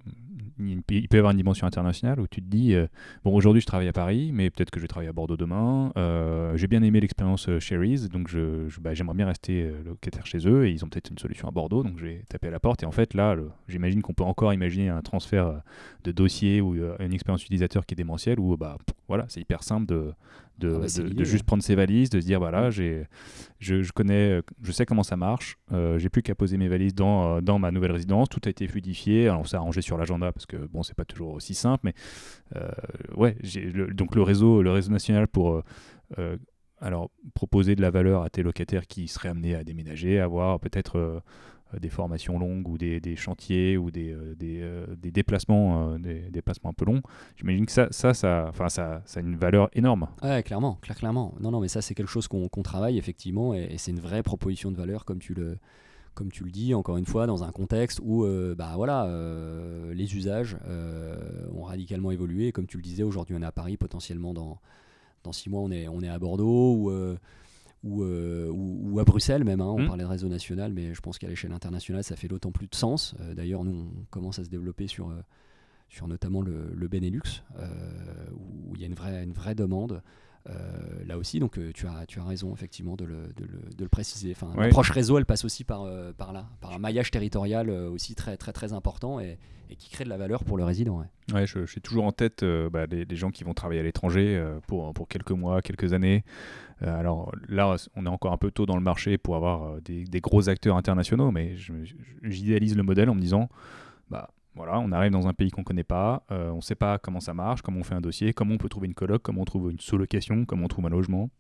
il peut y avoir une dimension internationale où tu te dis euh, bon aujourd'hui je travaille à Paris mais peut-être que je vais travailler à Bordeaux demain. Euh, j'ai bien aimé l'expérience euh, Sherry's donc je, bah, j'aimerais bien rester locataire chez eux et ils ont peut-être une solution à Bordeaux donc j'ai tapé à la porte. Et en fait là j'imagine qu'on peut encore imaginer un transfert de dossier ou une expérience utilisateur qui est démentielle où bah voilà c'est hyper simple de de, ah bah, juste prendre ses valises, de se dire voilà, j'ai, je, je, connais, je sais comment ça marche, euh, j'ai plus qu'à poser mes valises dans, euh, dans ma nouvelle résidence, tout a été fluidifié, alors on s'est arrangé sur l'agenda parce que bon, c'est pas toujours aussi simple, mais euh, ouais, j'ai donc le réseau, le réseau national pour alors proposer de la valeur à tes locataires qui seraient amenés à déménager, avoir peut-être des formations longues ou des, des chantiers ou des, euh, des, euh, des déplacements, des déplacements un peu longs, j'imagine que ça, ça, ça, enfin, ça, ça a une valeur énorme. Ouais, clairement, clairement. Non, non, mais ça, c'est quelque chose qu'on travaille effectivement et, c'est une vraie proposition de valeur comme tu le, comme tu le dis, encore une fois, dans un contexte où bah, voilà, les usages ont radicalement évolué. comme tu le disais, aujourd'hui, on est à Paris, potentiellement dans, dans six mois, on est, on est à Bordeaux. Euh, ou, ou, à Bruxelles même. Hein, on mmh. parlait de réseau national, mais je pense qu'à l'échelle internationale, ça fait d'autant plus de sens. Euh, d'ailleurs, nous, on commence à se développer sur, euh, sur notamment le, le Benelux, où il y a une vraie, une vraie demande. Là aussi, donc tu, as, tu as raison effectivement de le, de le, de le préciser. Enfin, L'approche réseau, elle passe aussi par, par là, par un maillage territorial aussi très, très, très important et, et, qui crée de la valeur pour le résident. Ouais, ouais je, suis toujours en tête bah, les, gens qui vont travailler à l'étranger pour, pour quelques mois, quelques années. Euh, alors là, on est encore un peu tôt dans le marché pour avoir euh, des, gros acteurs internationaux, mais j'idéalise le modèle en me disant, bah voilà, on arrive dans un pays qu'on ne connaît pas, euh, on ne sait pas comment ça marche, comment on fait un dossier, comment on peut trouver une coloc, comment on trouve une sous-location, comment on trouve un logement.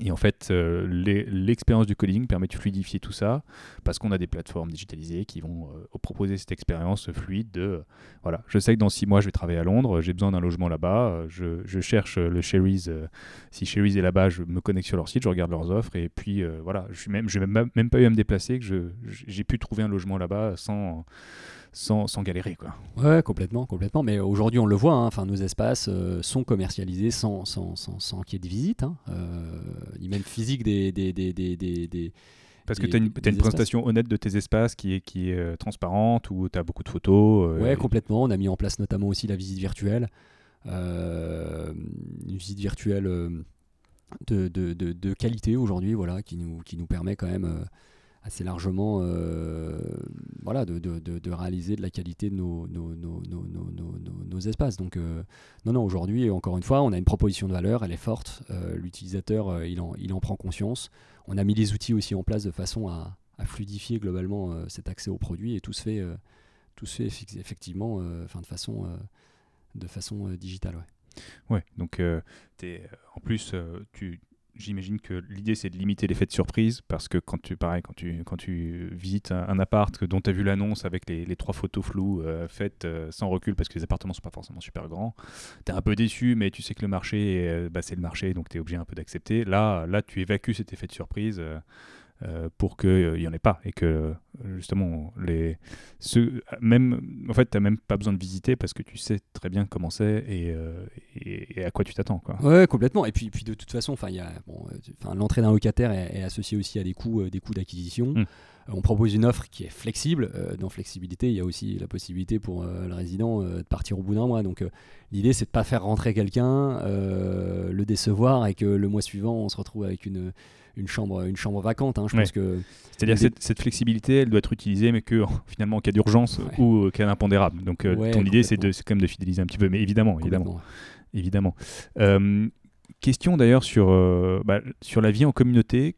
Et en fait, euh, l'expérience du coding permet de fluidifier tout ça parce qu'on a des plateformes digitalisées qui vont euh, proposer cette expérience fluide de voilà, je sais que dans six mois je vais travailler à Londres, j'ai besoin d'un logement là-bas, je, cherche le Sherry's, si Sherry's est là-bas, je me connecte sur leur site, je regarde leurs offres et puis voilà, je n'ai même, pas eu à me déplacer, j'ai pu trouver un logement là-bas sans sans, sans, galérer. Quoi. Ouais, complètement, complètement. Mais aujourd'hui, on le voit, hein, enfin, nos espaces euh, sont commercialisés sans, sans, sans, sans qu'il y ait de visite, hein, euh, ni même physique des, des, des, des, parce que tu as une, as une présentation honnête de tes espaces qui est, qui est euh, transparente, où tu as beaucoup de photos. ouais, complètement. On a mis en place notamment aussi la visite virtuelle. une visite virtuelle de, de, de, de qualité aujourd'hui, voilà, qui nous, qui nous permet quand même assez largement euh, voilà, de, de, de, réaliser de la qualité de nos, nos, espaces. Donc, euh, non, non, aujourd'hui, encore une fois, on a une proposition de valeur, elle est forte. Euh, l'utilisateur, il, en, il en prend conscience. On a mis les outils aussi en place de façon à, fluidifier globalement cet accès aux produits et tout se fait, tout se fait effectivement de façon, de façon digitale. Ouais. Ouais, donc en plus, tu, J'imagine que l'idée c'est de limiter l'effet de surprise parce que quand tu, pareil, quand tu, quand tu visites un, appart dont tu as vu l'annonce avec les, trois photos floues euh, faites euh, sans recul parce que les appartements sont pas forcément super grands, tu es un peu déçu mais tu sais que le marché, euh, bah, c'est le marché donc tu es obligé un peu d'accepter. Là, là, tu évacues cet effet de surprise. Euh, pour qu'il n'y euh, en ait pas et que justement les ceux, même en fait tu n'as même pas besoin de visiter parce que tu sais très bien comment c'est et, euh, et, à quoi tu t'attends quoi. Ouais complètement et puis, puis de toute façon enfin bon, l'entrée d'un locataire est, associée aussi à des coûts des coûts d'acquisition. Mmh. On propose une offre qui est flexible. dans flexibilité, il y a aussi la possibilité pour le résident de partir au bout d'un mois. Donc l'idée, c'est de pas faire rentrer quelqu'un, le décevoir et que le mois suivant, on se retrouve avec une, une chambre, une chambre vacante. Hein, je pense que c'est-à-dire cette, cette, flexibilité, elle doit être utilisée, mais que finalement en cas d'urgence ou euh, cas d'impondérable. Donc euh, ton idée, c'est de, quand même de fidéliser un petit peu, mais évidemment, évidemment, évidemment. Euh, question d'ailleurs sur bah, sur la vie en communauté.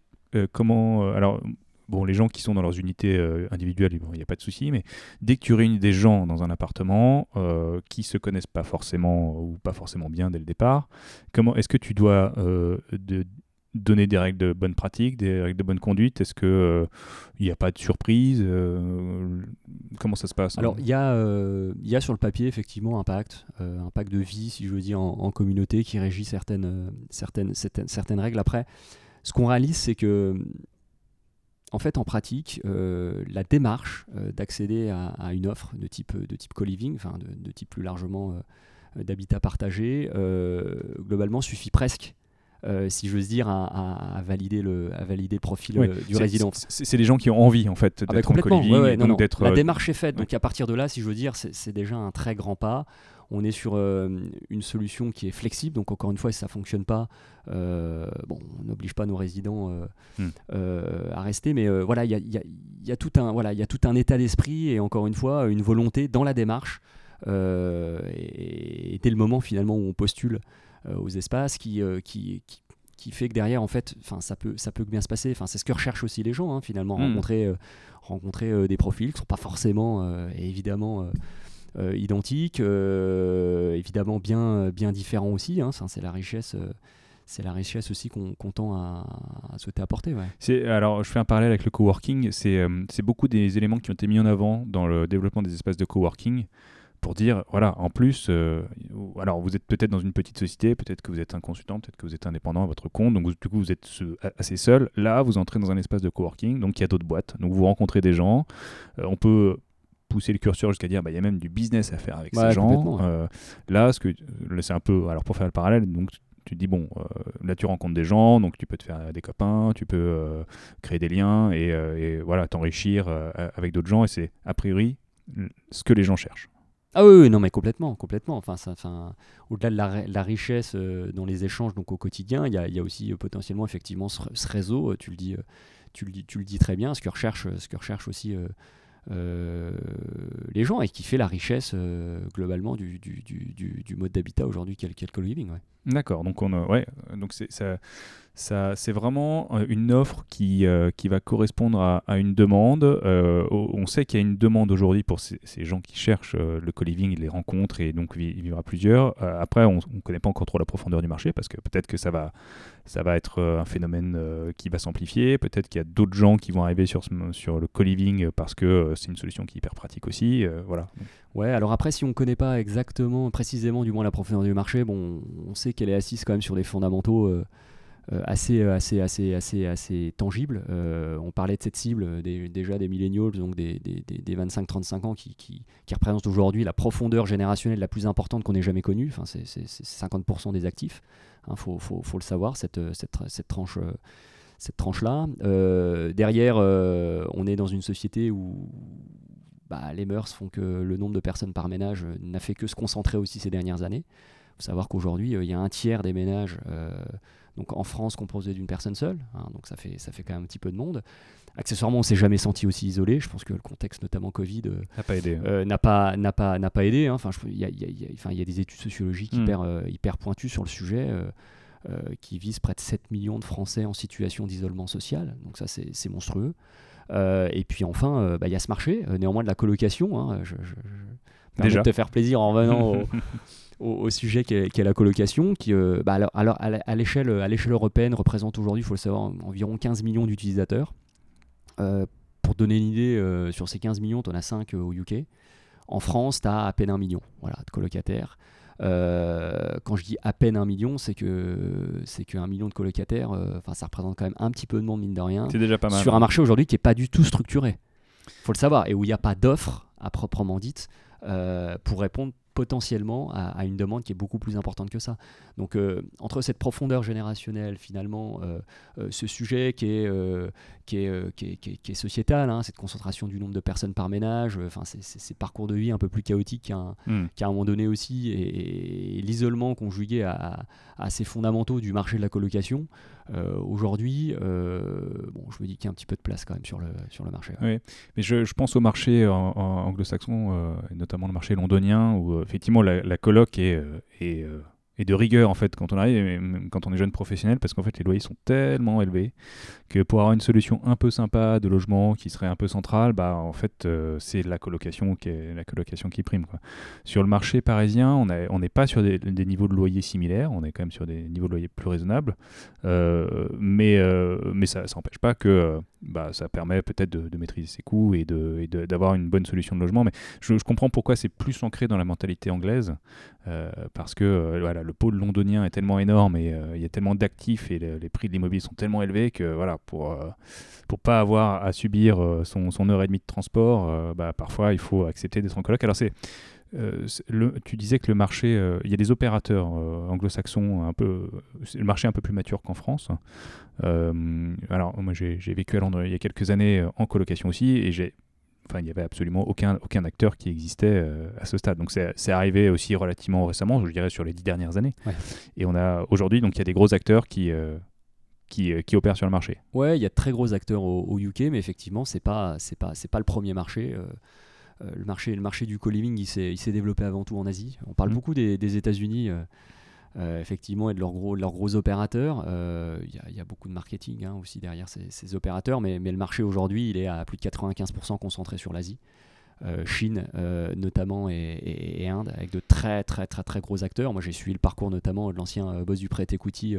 comment alors bon, les gens qui sont dans leurs unités individuelles, il n'y a pas de souci, mais dès que tu réunis des gens dans un appartement euh, qui se connaissent pas forcément ou pas forcément bien dès le départ, comment est-ce que tu dois de, donner des règles de bonne pratique, des règles de bonne conduite? Est-ce qu'il n'y a pas de surprise Comment ça se passe Alors, il y, y, a sur le papier effectivement un pacte, un pacte de vie, si je veux dire, en, communauté qui régit certaines, certaines, certaines, règles. Après, ce qu'on réalise, c'est que en fait, en pratique, euh, la démarche euh, d'accéder à, une offre de type, de type co-living, enfin de, type plus largement euh, d'habitat partagé, globalement suffit presque. Si je veux dire, à, valider, le, à valider le profil du résident. C'est des gens qui ont envie, en fait, ah bah d'être en co-living. La démarche est faite, donc à partir de là, si je veux dire, c'est déjà un très grand pas. On est sur une solution qui est flexible, donc encore une fois, si ça ne fonctionne pas, euh, bon, on n'oblige pas nos résidents euh, hmm. euh, à rester, mais voilà, il y a, tout un, voilà, y a tout un état d'esprit et encore une fois, une volonté dans la démarche. Et, dès le moment finalement où on postule aux espaces qui, qui, qui, fait que derrière, en fait, ça peut, ça peut bien se passer. C'est ce que recherchent aussi les gens, hein, finalement, hmm. rencontrer, rencontrer des profils qui ne sont pas forcément, évidemment, identiques, évidemment bien, bien différents aussi. Hein, c'est la richesse c'est la richesse aussi qu'on tend à, souhaiter apporter. Ouais. Alors, je fais un parallèle avec le coworking. Euh, c'est beaucoup des éléments qui ont été mis en avant dans le développement des espaces de coworking pour dire, voilà, en plus, euh, alors vous êtes peut-être dans une petite société, peut-être que vous êtes un consultant, peut-être que vous êtes indépendant à votre compte, donc du coup vous êtes assez seul. Là, vous entrez dans un espace de coworking, donc il y a d'autres boîtes, donc vous rencontrez des gens. Euh, on peut pousser le curseur jusqu'à dire bah, il y a même du business à faire avec ces gens. là, ce que c'est un peu alors pour faire le parallèle, donc tu te dis, bon, euh, là tu rencontres des gens, donc tu peux te faire des copains, tu peux euh, créer des liens et, euh, voilà, t'enrichir avec d'autres gens. Et c'est a priori ce que les gens cherchent. Ah oui, non, mais complètement, complètement. Enfin, enfin, au-delà de la, richesse dans les échanges donc au quotidien, il y a, y a, aussi potentiellement effectivement ce, réseau. Tu le dis, tu le dis, tu le dis très bien. Ce que recherche, ce que recherche aussi euh, les gens et qui fait la richesse euh, globalement du, du, du, du mode d'habitat aujourd'hui qu'est le co-living. Ouais. D'accord, donc on ouais, donc c'est ça, ça c'est vraiment euh, une offre qui, qui va correspondre à, à une demande. on sait qu'il y a une demande aujourd'hui pour ces, gens qui cherchent le co-living, les rencontrent et donc vivre à plusieurs. après, on ne connaît pas encore trop la profondeur du marché parce que peut-être que ça va ça va être un phénomène qui va s'amplifier. Peut-être qu'il y a d'autres gens qui vont arriver sur, sur le co-living parce que c'est une solution qui est hyper pratique aussi. voilà. Ouais, alors après, si on ne connaît pas exactement, précisément, du moins la profondeur du marché, bon, on sait qu'elle est assise quand même sur des fondamentaux euh, euh, assez, assez, assez, assez, assez tangibles. Euh, on parlait de cette cible déjà des millennials, donc des, des, des 25-35 ans, qui, qui, qui représentent aujourd'hui la profondeur générationnelle la plus importante qu'on ait jamais connue. Enfin, c'est 50% des actifs. Il hein, faut, faut, faut, le savoir, cette, cette, cette tranche cette tranche-là. derrière, on est dans une société où bah, les mœurs font que le nombre de personnes par ménage euh, n'a fait que se concentrer aussi ces dernières années. Faut savoir qu'aujourd'hui, euh, il y a un tiers des ménages euh, donc en France composés d'une personne seule, hein, donc ça fait, ça fait quand même un petit peu de monde. Accessoirement, on s'est jamais senti aussi isolé. Je pense que le contexte, notamment Covid, n'a pas aidé. n'a pas, n'a pas, n'a pas aidé. Hein. Enfin, il y, y, a des études sociologiques hmm. hyper, hyper pointues sur le sujet. qui visent près de 7 millions de Français en situation d'isolement social. Donc ça, c'est monstrueux. Euh, et puis enfin, euh, bah, il y a ce marché, euh, néanmoins de la colocation. Hein, je, je, Déjà. de te faire plaisir en venant au, sujet qu'est la colocation, qui bah, alors, alors, à l'échelle européenne représente aujourd'hui, il faut le savoir, environ 15 millions d'utilisateurs. pour donner une idée, sur ces 15 millions, tu en as 5 au UK. En France, tu as à peine un million voilà, de colocataires. Euh, quand je dis à peine un million, c'est que c'est qu'un million de colocataires, euh, enfin ça représente quand même un petit peu de monde mine de rien. C'est déjà pas mal. Sur un marché aujourd'hui qui est pas du tout structuré. Faut le savoir et où il n'y a pas d'offre à proprement dite euh, pour répondre potentiellement à, une demande qui est beaucoup plus importante que ça. Donc euh, entre cette profondeur générationnelle, finalement, euh, euh, ce sujet qui est, qui est, qui est, qui est, sociétal, hein, cette concentration du nombre de personnes par ménage, enfin ces parcours de vie un peu plus chaotiques qu'à un, hmm. un, moment donné aussi, et, l'isolement conjugué à, à, ces fondamentaux du marché de la colocation, aujourd'hui, bon, je me dis qu'il y a un petit peu de place quand même sur le, sur le marché. Oui, mais je, pense au marché anglo-saxon, et notamment le marché londonien, où effectivement la, la coloc est, et de rigueur en fait quand on arrive, quand on est jeune professionnel, parce qu'en fait les loyers sont tellement élevés que pour avoir une solution un peu sympa de logement qui serait un peu centrale, bah en fait euh, c'est la colocation qui est la colocation qui prime. Sur le marché parisien, on n'est on pas sur des, niveaux de loyer similaires, on est quand même sur des niveaux de loyer plus raisonnables, euh, euh, mais ça n'empêche pas que bah, ça permet peut-être de, maîtriser ses coûts et d'avoir une bonne solution de logement. Mais je, comprends pourquoi c'est plus ancré dans la mentalité anglaise, parce que voilà le pôle londonien est tellement énorme et euh, il y a tellement d'actifs et les prix de l'immobilier sont tellement élevés que voilà, pour euh, pas avoir à subir euh, son, son, heure et demie de transport, bah, parfois il faut accepter d'être en coloc. Alors c'est tu disais que le marché, il y a des opérateurs anglo-saxons un peu, le marché un peu plus mature qu'en France. alors moi j'ai vécu à Londres il y a quelques années en colocation aussi et j'ai Enfin, il n'y avait absolument aucun, aucun acteur qui existait euh, à ce stade. Donc c'est arrivé aussi relativement récemment, je dirais sur les dix dernières années. Et on a aujourd'hui, donc il y a des gros acteurs qui, euh, qui, euh, qui, opèrent sur le marché. Ouais, il y a de très gros acteurs au, UK, mais effectivement, c'est pas c'est pas c'est pas le premier marché. Le marché le marché du co-living, il s'est développé avant tout en Asie. On parle mmh. beaucoup des, des États-Unis. Euh, effectivement et de leurs gros, leurs gros opérateurs. Euh, il y, a beaucoup de marketing hein, aussi derrière ces, opérateurs, mais, mais, le marché aujourd'hui, il est à plus de 95% concentré sur l'Asie. Euh, Chine notamment et, Inde avec de très très très très gros acteurs. Moi j'ai suivi le parcours notamment de l'ancien boss du prêt equity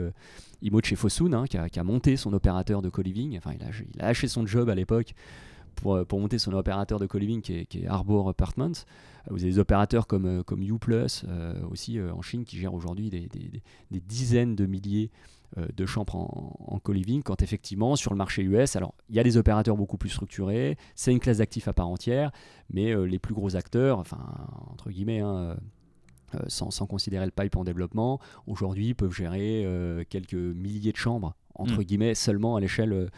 Imo chez Fosun hein, qui, a, monté son opérateur de co-living. Enfin il a, il a lâché son job à l'époque pour, pour, monter son opérateur de co-living qui, qui est, Arbor Apartments. Vous avez des opérateurs comme, euh, comme UPlus euh, aussi euh, en Chine qui gèrent aujourd'hui des, des, dizaines de milliers de chambres en, en co-living, quand effectivement sur le marché US, alors il y a des opérateurs beaucoup plus structurés, c'est une classe d'actifs à part entière, mais les plus gros acteurs, enfin entre guillemets, hein, sans, sans, considérer le pipe en développement, aujourd'hui peuvent gérer quelques milliers de chambres, entre mm. guillemets, seulement à l'échelle,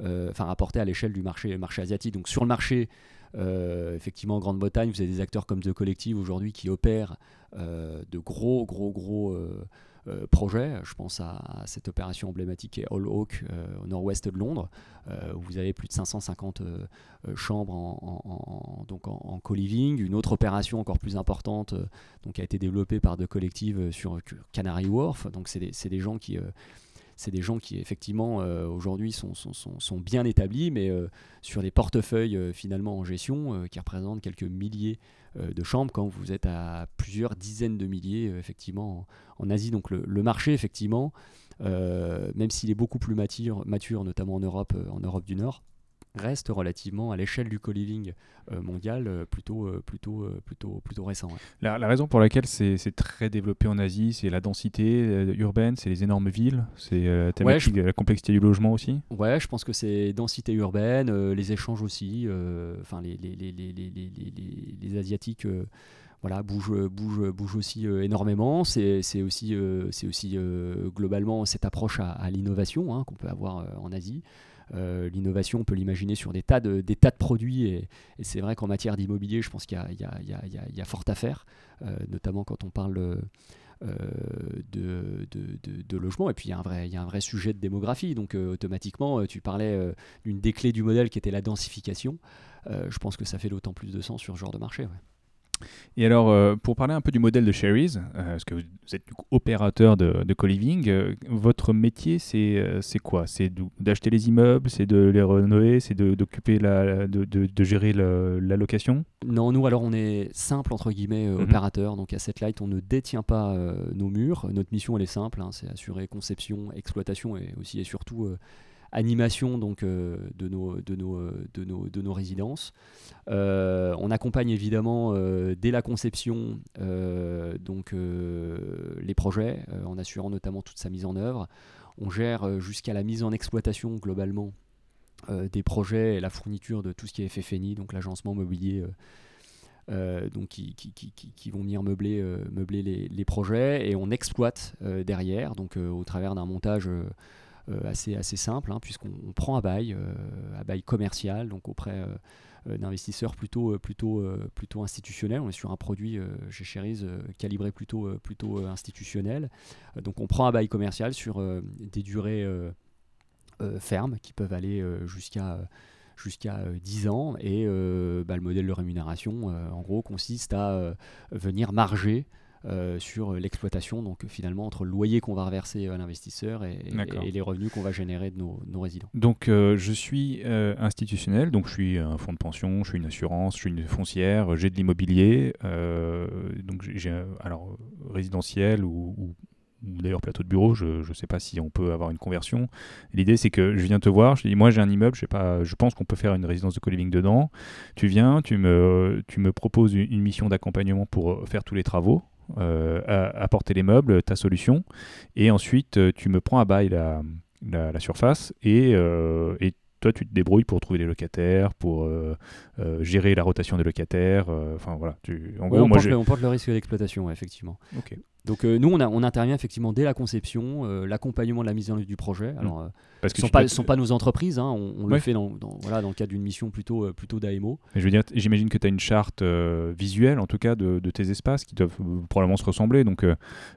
enfin rapporté à l'échelle du marché, marché asiatique. Donc sur le marché euh, effectivement, en Grande-Bretagne, vous avez des acteurs comme The Collective aujourd'hui qui opèrent euh, de gros, gros, gros euh, projets. Je pense à, cette opération emblématique qui est All Oak au nord-ouest de Londres, où vous avez plus de 550 chambres en, en, co-living. Une autre opération encore plus importante donc, a été développée par The Collective sur Canary Wharf. Donc, c'est des, des, gens qui c'est des gens qui effectivement euh, aujourd'hui sont, sont, bien établis, mais euh, sur des portefeuilles euh, finalement en gestion qui représentent quelques milliers de chambres quand vous êtes à plusieurs dizaines de milliers effectivement en, Asie. Donc le, le marché effectivement, même s'il est beaucoup plus mature, mature notamment en Europe, en Europe du Nord, reste relativement à l'échelle du co-living euh, mondial euh, plutôt, euh, plutôt, plutôt, plutôt récent. La, raison pour laquelle c'est très développé en Asie, c'est la densité urbaine, c'est les énormes villes, c'est la complexité du logement aussi Ouais, je pense que c'est densité urbaine, les échanges aussi, enfin les, les, les, les, les Asiatiques voilà, bouge, bouge, bouge aussi énormément. C'est aussi, c'est aussi globalement cette approche à, l'innovation hein, qu'on peut avoir en Asie. Euh, l'innovation, on peut l'imaginer sur des tas de, produits. Et, c'est vrai qu'en matière d'immobilier, je pense qu'il y, a fort à faire, euh, notamment quand on parle euh, de, logement. Et puis, il y a un vrai sujet de démographie. Donc, automatiquement, tu parlais d'une des clés du modèle qui était la densification. je pense que ça fait d'autant plus de sens sur ce genre de marché. Et alors, euh, pour parler un peu du modèle de Sherry's, euh, parce que vous êtes opérateur de, de co-living, euh, votre métier, c'est quoi? C'est d'acheter les immeubles, c'est de les rénover, c'est d'occuper la, de, de, gérer la location? Non, nous, alors, on est simple, entre guillemets, mhm. opérateur. Donc, à cette light, on ne détient pas nos murs. Notre mission, elle est simple, hein, c'est assurer conception, exploitation et aussi et surtout animation donc, euh, euh, de, nos, de nos résidences. Euh, on accompagne évidemment dès la conception donc, les projets en assurant notamment toute sa mise en œuvre. On gère jusqu'à la mise en exploitation globalement des projets et la fourniture de tout ce qui est FFNI, donc l'agencement mobilier. donc qui, qui, qui, vont venir meubler, les, projets et on exploite derrière, donc au travers d'un montage assez, assez simple, hein, puisqu'on prend à bail, euh, à bail commercial, donc auprès euh, d'investisseurs plutôt, plutôt, plutôt institutionnels. On est sur un produit chez Cherise calibré plutôt, plutôt institutionnel. donc on prend à bail commercial sur des durées fermes qui peuvent aller jusqu'à jusqu'à 10 ans et bah, le modèle de rémunération en gros consiste à venir marger euh, sur l'exploitation, donc finalement entre le loyer qu'on va reverser à l'investisseur et, les revenus qu'on va générer de nos, résidents. Donc je suis institutionnel, donc je suis un fonds de pension, je suis une assurance, je suis une foncière, j'ai de l'immobilier, donc j'ai alors résidentiel ou, ou d'ailleurs plateau de bureau, je ne sais pas si on peut avoir une conversion. L'idée c'est que je viens te voir, je dis moi j'ai un immeuble, je, sais pas, je pense qu'on peut faire une résidence de co-living dedans. Tu viens, tu me, tu me proposes une, mission d'accompagnement pour euh, faire tous les travaux, euh, apporter les meubles, ta solution, et ensuite euh, tu me prends à bail la, la, surface et, et toi, tu te débrouilles pour trouver des locataires, pour gérer la rotation des locataires. Enfin voilà. Tu, en gros, on, porte le, on, porte le, risque d'exploitation, effectivement. Ok. Donc euh, nous, on, on, intervient effectivement dès la conception, euh, l'accompagnement de la mise en œuvre du projet. Alors, euh, Parce que ce ne sont, pas nos entreprises, hein, on, le fait dans, voilà, dans le cadre d'une mission plutôt, plutôt d'AMO. Je veux dire, j'imagine que tu as une charte visuelle, en tout cas, de, tes espaces qui doivent probablement se ressembler. Donc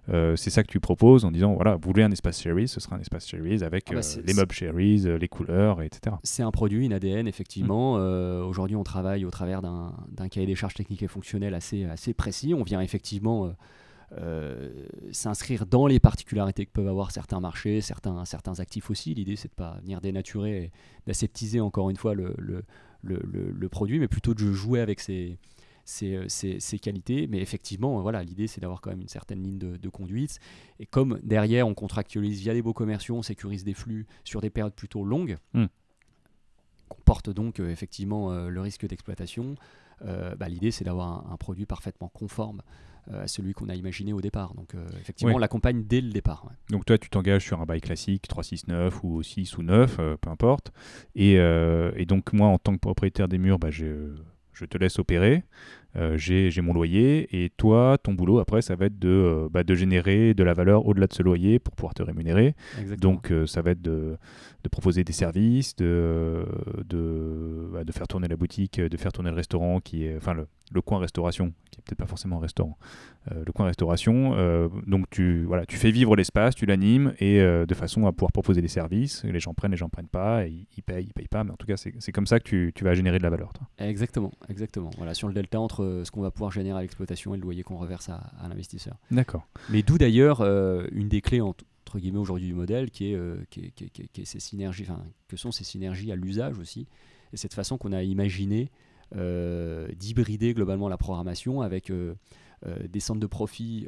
c'est ça que tu proposes en disant, voilà, vous voulez un espace Sherry's, ce sera un espace Sherry's avec ah bah, les meubles Sherry's, les couleurs, etc. C'est un produit, une ADN, effectivement. Mmh. Aujourd'hui, on travaille au travers d'un cahier des charges techniques et fonctionnelles assez, assez précis. On vient effectivement euh, s'inscrire dans les particularités que peuvent avoir certains marchés, certains, certains actifs aussi. L'idée, c'est de ne pas venir dénaturer et d'aseptiser encore une fois le, le, le, produit, mais plutôt de jouer avec ses, ses, ses, qualités. Mais effectivement, voilà, l'idée, c'est d'avoir quand même une certaine ligne de, conduite. Et comme derrière, on contractualise via des beaux commerciaux, on sécurise des flux sur des périodes plutôt longues, hmm. comporte donc euh, effectivement euh, le risque d'exploitation. bah, l'idée, c'est d'avoir un, produit parfaitement conforme euh, à celui qu'on a imaginé au départ. Donc euh, effectivement, on l'accompagne dès le départ. Donc toi, tu t'engages sur un bail classique 3, 6, 9 ou 6 ou 9, euh, peu importe. Et, et, donc moi, en tant que propriétaire des murs, bah, je, je te laisse opérer. J'ai mon loyer et toi, ton boulot après, ça va être de, bah, de générer de la valeur au-delà de ce loyer pour pouvoir te rémunérer. Donc ça va être de, de, proposer des services, de, de, bah, de, faire tourner la boutique, de faire tourner le restaurant, qui est, enfin le, le coin restauration, qui est peut-être pas forcément un restaurant, euh, le coin restauration. Euh, donc tu, voilà, tu fais vivre l'espace, tu l'animes et euh, de façon à pouvoir proposer des services. Les gens prennent, les gens prennent pas, ils, payent, ils payent pas, mais en tout cas c'est comme ça que tu, tu, vas générer de la valeur. Toi. Exactement, exactement. Voilà, sur le delta entre ce qu'on va pouvoir générer à l'exploitation et le loyer qu'on reverse à, l'investisseur. D'accord. Mais d'où d'ailleurs une des clés entre guillemets aujourd'hui du modèle qui est, qui, qui, qui, ces synergies, enfin, que sont ces synergies à l'usage aussi, et cette façon qu'on a imaginé euh, d'hybrider globalement la programmation avec euh, euh, des centres de profit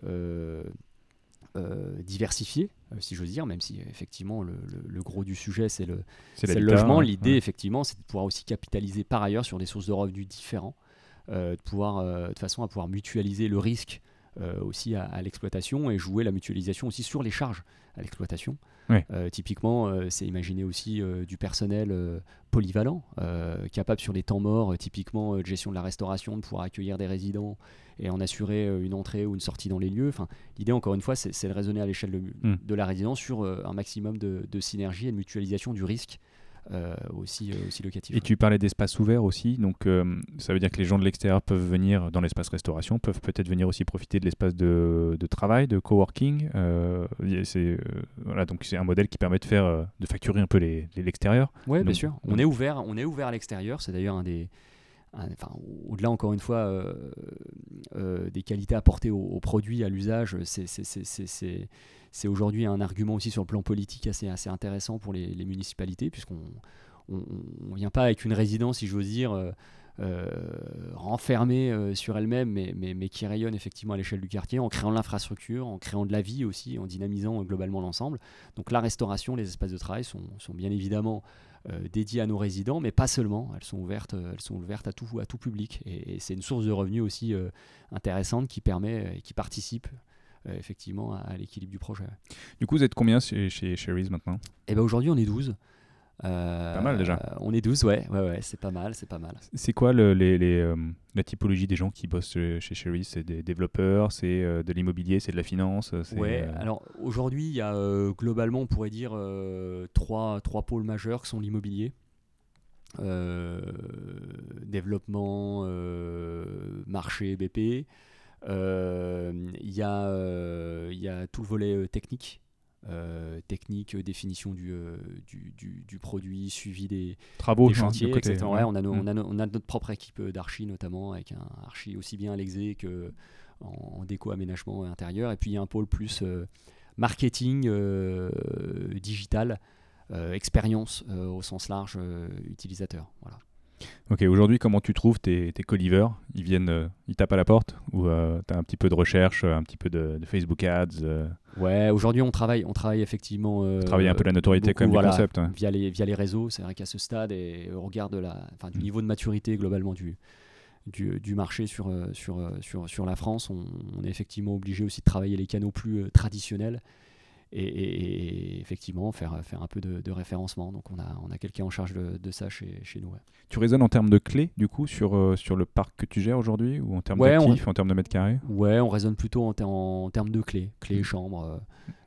diversifiés, si j'ose dire, même si effectivement le, gros du sujet c'est le, le, logement. L'idée effectivement c'est de pouvoir aussi capitaliser par ailleurs sur des sources de revenus différents, de pouvoir de façon à pouvoir mutualiser le risque aussi à l'exploitation et jouer la mutualisation aussi sur les charges à l'exploitation. Euh, typiquement, euh, c'est imaginer aussi euh, du personnel polyvalent, capable sur les temps morts, typiquement de gestion de la restauration, de pouvoir accueillir des résidents et en assurer une entrée ou une sortie dans les lieux. Enfin, L'idée, encore une fois, c'est de raisonner à l'échelle de, hmm. de, la résidence sur un maximum de, de, synergie et de mutualisation du risque euh, aussi, euh, aussi locatif. Et tu parlais d'espace ouvert aussi, donc euh, ça veut dire que les gens de l'extérieur peuvent venir dans l'espace restauration, peuvent peut-être venir aussi profiter de l'espace de, de, travail, de coworking. c'est voilà, donc c'est un modèle qui permet de faire, de facturer un peu l'extérieur. Oui, bien sûr. On est ouvert, on est ouvert à l'extérieur. C'est d'ailleurs un des Enfin, au-delà encore une fois des qualités apportées au, produit, à l'usage, c'est c'est aujourd'hui un argument aussi sur le plan politique assez, intéressant pour les, municipalités, puisqu'on ne vient pas avec une résidence, si j'ose dire, euh, euh, renfermée euh, sur elle-même, mais, qui rayonne effectivement à l'échelle du quartier, en créant de l'infrastructure, en créant de la vie aussi, en dynamisant globalement l'ensemble. Donc la restauration, les espaces de travail sont, bien évidemment dédiés à nos résidents, mais pas seulement. Elles sont ouvertes, elles sont ouvertes à tout, public. Et, c'est une source de revenus aussi intéressante qui permet et qui participe effectivement à, l'équilibre du projet. Du coup, vous êtes combien chez, chez Sherry's maintenant? Eh ben aujourd'hui, on est 12. Euh, pas mal déjà. on est 12, ouais, ouais, ouais c'est pas mal, c'est pas mal. C'est quoi le, les, les, euh, la typologie des gens qui bossent chez, Sherry's C'est des développeurs, c'est de l'immobilier, c'est de la finance Ouais, alors aujourd'hui, il y a globalement, on pourrait dire, trois, trois pôles majeurs qui sont l'immobilier. développement, marché, BP, euh, il y, euh, y, a tout le volet euh, technique. technique, définition du, du, du, produit, suivi des, travaux, chantiers, on, a on, a notre propre équipe d'archi notamment, avec un archi aussi bien à l'exé que en, déco aménagement intérieur. Et puis il y a un pôle plus marketing digital, expérience au sens large utilisateur. Voilà. Ok, aujourd'hui, comment tu trouves tes, tes co-livers? Ils viennent, euh, ils tapent à la porte Ou euh, tu as un petit peu de recherche, un petit peu de, Facebook Ads euh? Ouais, aujourd'hui, on travaille, on travaille effectivement. Travailler un peu la notoriété quand même du concept. Via, les, via les réseaux, c'est vrai qu'à ce stade, et au regard de la, du mm. niveau de maturité globalement du, du, du marché sur, sur, sur, sur, la France, on, on, est effectivement obligé aussi de travailler les canaux plus traditionnels et, effectivement faire, faire un peu de, référencement. Donc on a, on a quelqu'un en charge de, ça chez, chez nous. Tu raisonnes en termes de clés du coup sur, euh, sur le parc que tu gères aujourd'hui ou en termes d'actifs, en termes de mètres carrés? Ouais, on raisonne plutôt en, en termes de clés, clés, mmh. chambres, euh,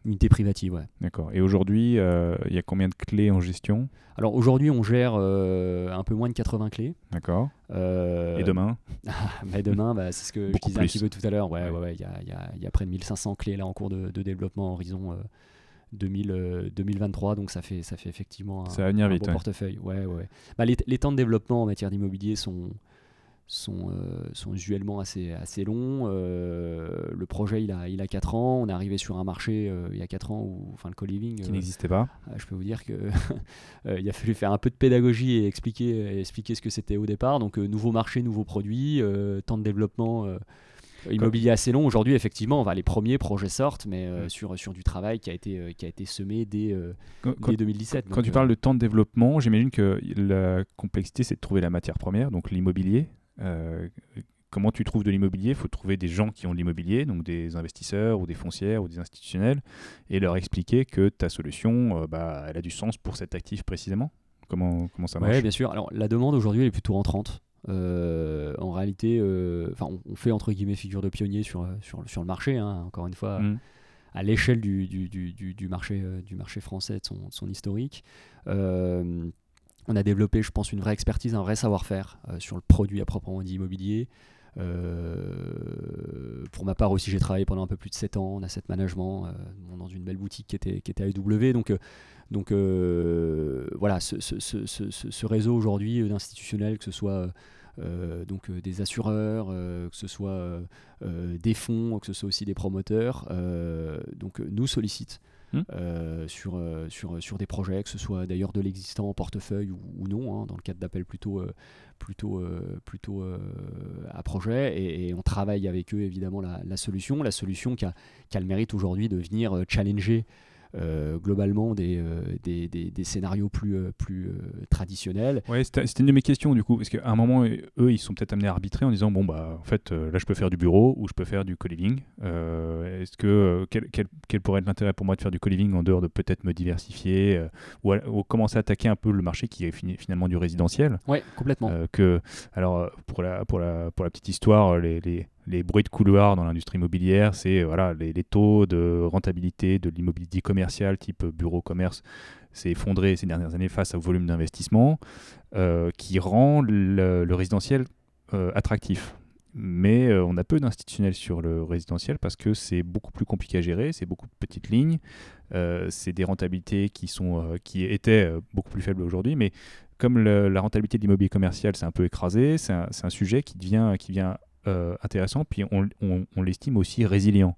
unité privative. Ouais. D'accord. Et aujourd'hui, euh, il y a combien de clés en gestion? Alors aujourd'hui, on gère un peu moins de 80 clés. D'accord. Et demain? Bah, Demain, bah, c'est ce que je disais un petit peu tout à l'heure. Ouais, ouais, il ouais, y, a, y, a, près de 1500 clés là en cours de, de développement Horizon 2000, 2023, euh, donc ça fait, ça fait effectivement un, ça va vite, portefeuille. Ouais, ouais. Bah, les, temps de développement en matière d'immobilier sont, sont, euh, sont usuellement assez, assez longs. Euh, le projet, il a, il a 4 ans. On est arrivé sur un marché il y a 4 ans où enfin, le co-living. Qui n'existait pas. je peux vous dire qu'il il a fallu faire un peu de pédagogie et expliquer, expliquer ce que c'était au départ. Donc, nouveau marché, nouveau produit, temps de développement Immobilier assez long. Aujourd'hui, effectivement, va les premiers projets sortent, mais euh, sur, sur du travail qui a été, euh, qui a été semé dès, euh, dès 2017. Quand tu parles de temps de développement, j'imagine que la complexité, c'est de trouver la matière première, donc l'immobilier. Comment tu trouves de l'immobilier? Il faut trouver des gens qui ont de l'immobilier, donc des investisseurs ou des foncières ou des institutionnels, et leur expliquer que ta solution, bah, elle a du sens pour cet actif précisément. Comment, comment ça marche? Oui, bien sûr. Alors, la demande aujourd'hui, elle est plutôt rentrante. Euh, en réalité, euh, on, fait entre guillemets figure de pionnier sur, euh, sur, sur le marché, hein, encore une fois, mm. à l'échelle du, du, du, du, marché, du marché français, de son, son historique. On a développé, je pense, une vraie expertise, un vrai savoir-faire sur le produit à proprement dit immobilier. pour ma part aussi, j'ai travaillé pendant un peu plus de 7 ans en asset management dans une belle boutique qui était, qui AEW. Donc, voilà, ce, réseau aujourd'hui d'institutionnels, que ce soit euh, euh, des assureurs, euh, que ce soit des fonds, que ce soit aussi des promoteurs, donc nous sollicitent. Hmm. sur, sur, sur des projets, que ce soit d'ailleurs de l'existant en portefeuille ou, non, hein, dans le cadre d'appels plutôt, plutôt, plutôt à projet. Et, on travaille avec eux évidemment la, la solution, la solution qui a, qui a le mérite aujourd'hui de venir challenger euh, globalement euh, des, des, des, scénarios plus, euh, plus traditionnels. Ouais, c'était une de mes questions du coup, parce qu'à un moment, eux, ils sont peut-être amenés à arbitrer en disant bon, bah, en fait, là, je peux faire du bureau ou je peux faire du co-living. Est-ce que, quel, quel, pourrait être l'intérêt pour moi de faire du co-living en dehors de peut-être me diversifier ou, commencer à attaquer un peu le marché qui est finalement du résidentiel? Oui, complètement. que, alors, pour la, pour, la, pour la petite histoire, les, les les bruits de couloir dans l'industrie immobilière, c'est voilà, les, taux de rentabilité de l'immobilier commercial type bureau-commerce s'est effondré ces dernières années face au volume d'investissement euh, qui rend le, résidentiel euh, attractif. Mais euh, on a peu d'institutionnels sur le résidentiel parce que c'est beaucoup plus compliqué à gérer, c'est beaucoup de petites lignes, c'est des rentabilités qui, sont, qui étaient beaucoup plus faibles aujourd'hui, mais comme la rentabilité de l'immobilier commercial s'est un peu écrasée, c'est un, sujet qui devient, qui euh, intéressant, puis on, on, l'estime aussi résilient.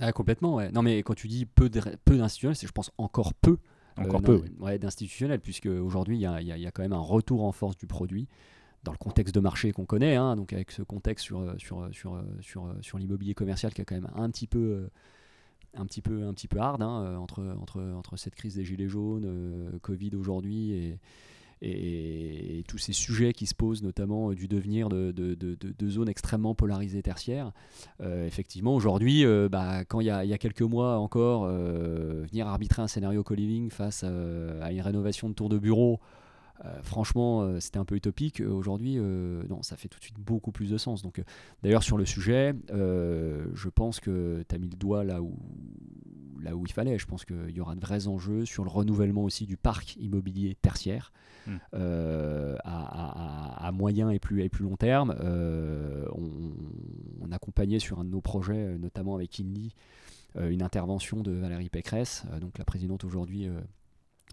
Ah, complètement, ouais. Non, mais quand tu dis peu d'institutionnels, c'est je pense encore peu. Encore euh, peu. Ouais, d'institutionnels, puisque aujourd'hui, il y a, y a, quand même un retour en force du produit dans le contexte de marché qu'on connaît, hein, donc avec ce contexte sur, sur, sur, sur, sur l'immobilier commercial qui est quand même un petit peu, un petit peu, un petit peu hard hein, entre, entre, entre cette crise des gilets jaunes, euh, Covid aujourd'hui et, et, tous ces sujets qui se posent, notamment euh, du devenir de, de, zones extrêmement polarisées tertiaires. Euh, effectivement, aujourd'hui, euh, bah, quand il y, a quelques mois encore, venir arbitrer un scénario co-living face à une rénovation de tour de bureau, franchement, c'était un peu utopique. Aujourd'hui, non, ça fait tout de suite beaucoup plus de sens. Donc, d'ailleurs, sur le sujet, je pense que tu as mis le doigt là où, là où il fallait. Je pense qu'il y aura de vrais enjeux sur le renouvellement aussi du parc immobilier tertiaire hmm. euh, à, moyen et plus, et plus long terme. Euh, on, accompagnait sur un de nos projets, notamment avec Inly, euh, une intervention de Valérie Pécresse, donc la présidente aujourd'hui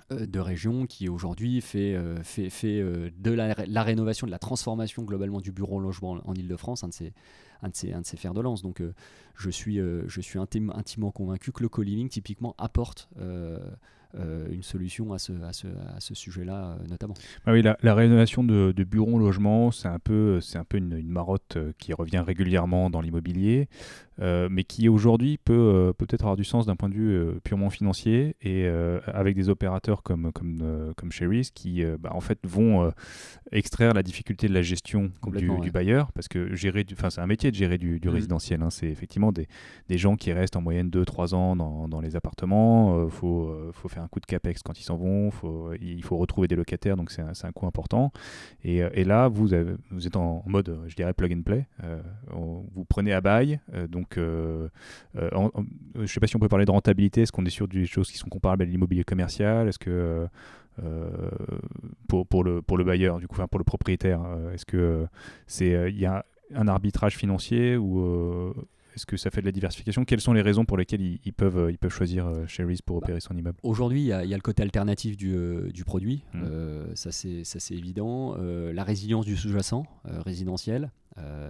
de région qui aujourd'hui fait, fait, fait de la, rénovation, de la transformation globalement du bureau en logement en Ile-de-France, un, de ses, un de un de ses fers de lance. Donc je suis, je suis intimement convaincu que le co-living typiquement apporte euh, une solution à ce, à ce, à ce sujet-là, euh, notamment. Ah oui, la, rénovation de, de bureaux, logements, c'est un peu, c'est un peu une, une, marotte euh, qui revient régulièrement dans l'immobilier, mais qui aujourd'hui peut peut-être avoir du sens d'un point de vue purement financier et avec des opérateurs comme, comme, comme Sherry's qui bah, en fait vont extraire la difficulté de la gestion du, du, bailleur, parce que gérer, enfin c'est un métier de gérer du, du mmh. résidentiel, hein. c'est effectivement des, des, gens qui restent en moyenne 2-3 ans dans, dans, les appartements, il faut, faut faire un coup de capex quand ils s'en vont, il faut retrouver des locataires, donc c'est un, un, coût important. Et, euh, là, vous, êtes en, mode, je dirais, plug and play. Euh, vous prenez à bail, euh, donc je ne sais pas si on peut parler de rentabilité, est-ce qu'on est sur des choses qui sont comparables à l'immobilier commercial? Est-ce que pour, le, bailleur, du coup, pour le propriétaire, est-ce que c'est y a un arbitrage financier ou est-ce que ça fait de la diversification? Quelles sont les raisons pour lesquelles ils, peuvent, euh, ils peuvent choisir euh, Sherry's pour bah, opérer son immeuble? Aujourd'hui, il y, a le côté alternatif du, euh, du produit, mmh. ça c'est évident. la résilience du sous-jacent résidentiel,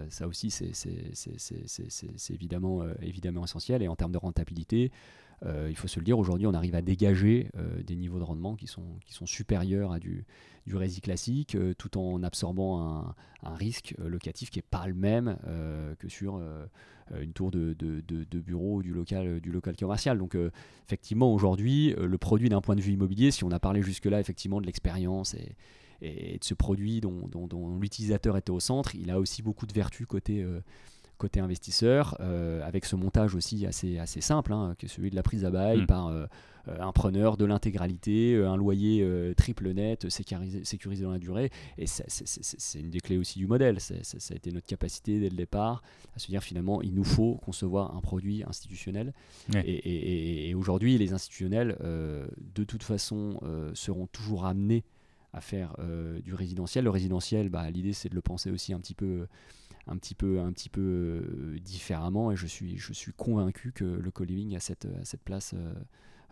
ça aussi c'est évidemment, évidemment essentiel. Et en termes de rentabilité, il faut se le dire, aujourd'hui on arrive à dégager des niveaux de rendement qui sont, qui sont supérieurs à du, du rési classique, tout en absorbant un, un risque locatif qui n'est pas le même que sur euh, une tour de, de, de, bureau du local, du local commercial. Donc euh, effectivement, aujourd'hui, euh, le produit d'un point de vue immobilier, si on a parlé jusque-là effectivement de l'expérience et, et, de ce produit dont, dont, l'utilisateur était au centre, il a aussi beaucoup de vertus côté côté investisseur, avec ce montage aussi assez, assez simple, hein, que celui de la prise à bail mmh. par euh, un preneur de l'intégralité, euh, un loyer euh, triple net, sécurisé, sécurisé dans la durée. Et c'est une des clés aussi du modèle. ça a été notre capacité dès le départ à se dire finalement, il nous faut concevoir un produit institutionnel. Et, aujourd'hui, les institutionnels, de toute façon, seront toujours amenés à faire du résidentiel. Le résidentiel, bah, l'idée c'est de le penser aussi un petit peu un petit peu, un petit peu différemment et je suis, je suis convaincu que le co-living a cette, a cette place